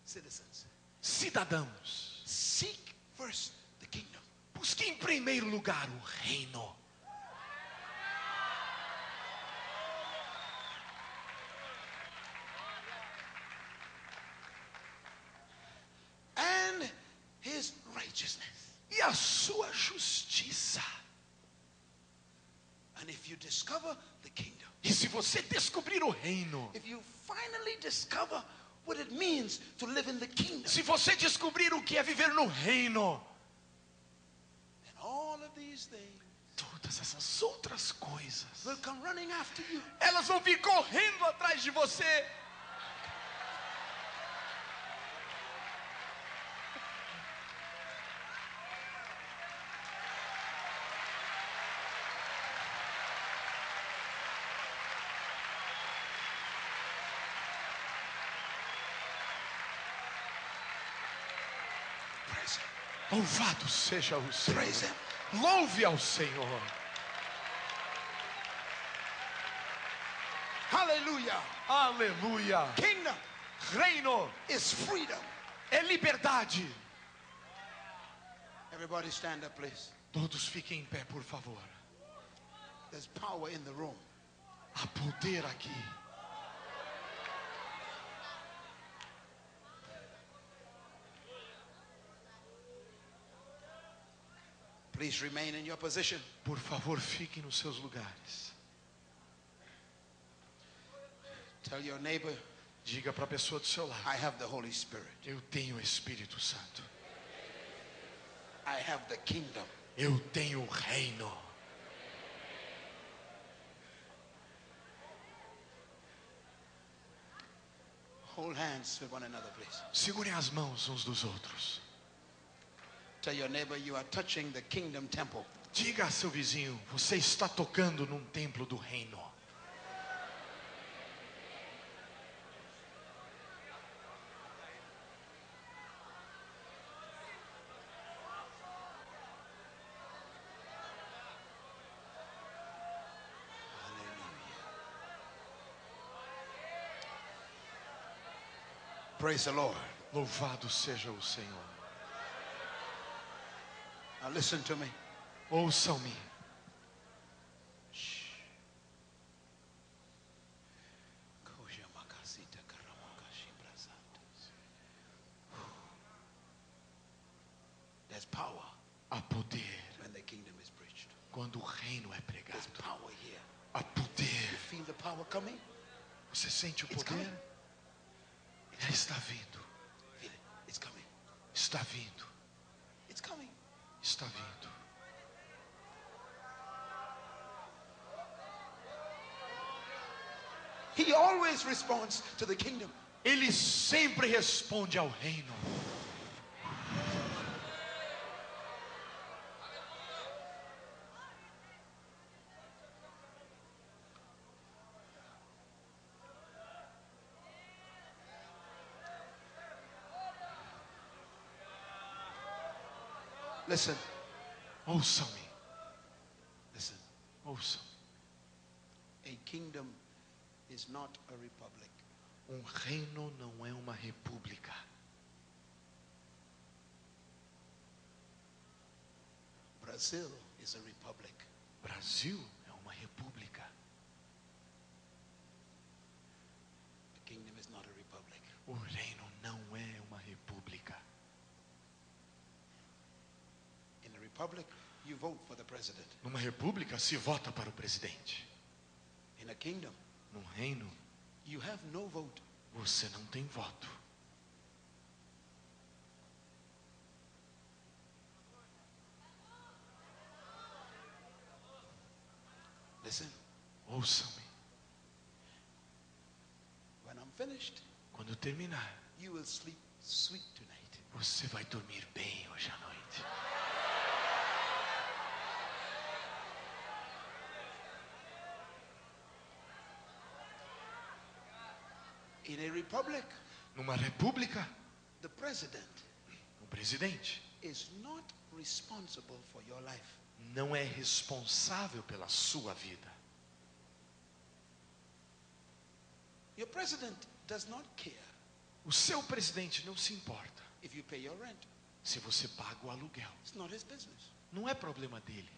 citizens, cidadãos, seek first the kingdom. busque em primeiro lugar o reino. and his righteousness. e a sua justiça. And if you discover the kingdom, E se você descobrir o reino, if you finally discover what it means to live in the kingdom, se você descobrir o que é viver no reino, all of these things todas essas outras coisas, will come running after you. elas vão vir correndo atrás de você. Louvado seja o Senhor. Praise him. Louve ao Senhor. Hallelujah. Aleluia. Kingdom Reino is freedom. é liberdade. Everybody stand up, please. Todos fiquem em pé, por favor. There's power in the room. Há poder aqui. Please remain in your position. Por favor, fiquem nos seus lugares. Tell your neighbor, Diga para a pessoa do seu lado: I have the Holy Spirit. Eu tenho o Espírito Santo. I have the kingdom. Eu tenho o reino. Hold hands with one another, please. Segurem as mãos uns dos outros. Tell your neighbor you are touching the kingdom temple. Diga a seu vizinho: Você está tocando num templo do reino. Praise the Lord. Louvado seja o Senhor. Now listen to me. Ouçam-me. There's always responds to the kingdom. Ele sempre responde ao reino. Listen. Ouçam-me. Listen. Ouçam. A kingdom is not a republic. Um reino não é uma república. Brazil is a republic. Brasil é uma república. The kingdom is not a republic. O reino não é uma república. In a republic, you vote for the president. Numa república se vota para o presidente. In a kingdom, Num reino no vote. você não tem voto. Listen. Ouçam-me. When I'm finished, Quando terminar, you will sleep sweet tonight. você vai dormir bem hoje à noite. In a republic, Numa república, the president presidente is not responsible for your life. não é responsável pela sua vida. Your president does not care O seu presidente não se importa if you pay your rent. se você paga o aluguel. It's not his business. Não é problema dele.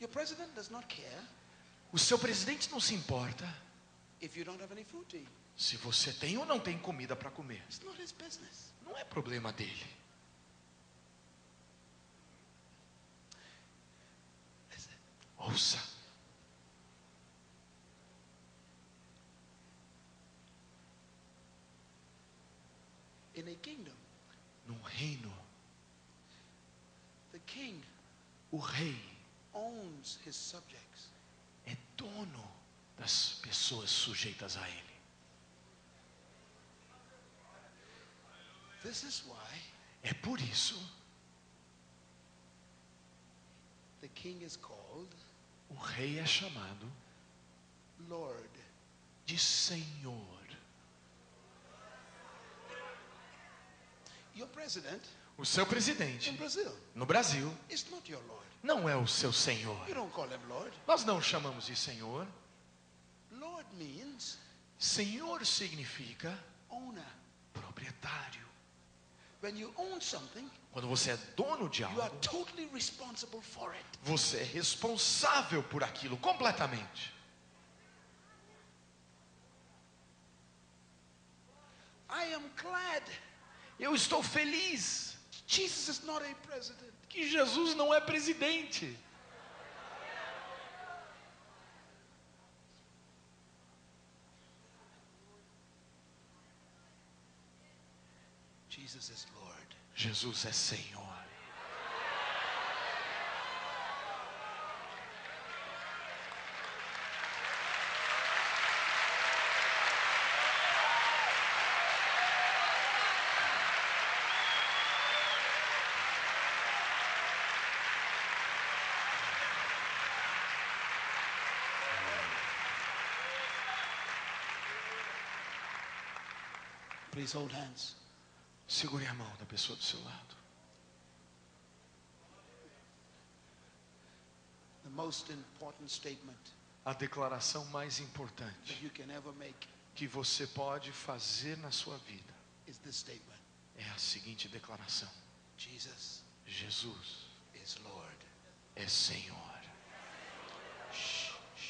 Your president does not care O seu presidente não se importa se você tem ou não tem comida para comer. Não é problema dele. Ouça. in a kingdom, Num reino, the king o rei owns his subjects. é dono das pessoas sujeitas a ele. This is why É por isso the king is called o rei é chamado Lord. de Senhor. Your president O seu presidente no Brasil não é o seu Senhor. You don't call him Lord. Nós não chamamos de Senhor. Means Senhor significa owner. proprietário. When you own something, Quando você é dono de you are algo, totally responsible for it. você é responsável por aquilo completamente. I am glad Eu estou feliz Jesus is not a president. que Jesus não é presidente. Jesus is Lord. Jesus é Senhor. Please hold hands. Segure a mão da pessoa do seu lado. The most important statement A declaração mais importante que você pode fazer na sua vida é a seguinte declaração: Jesus Jesus is Lord. é Senhor.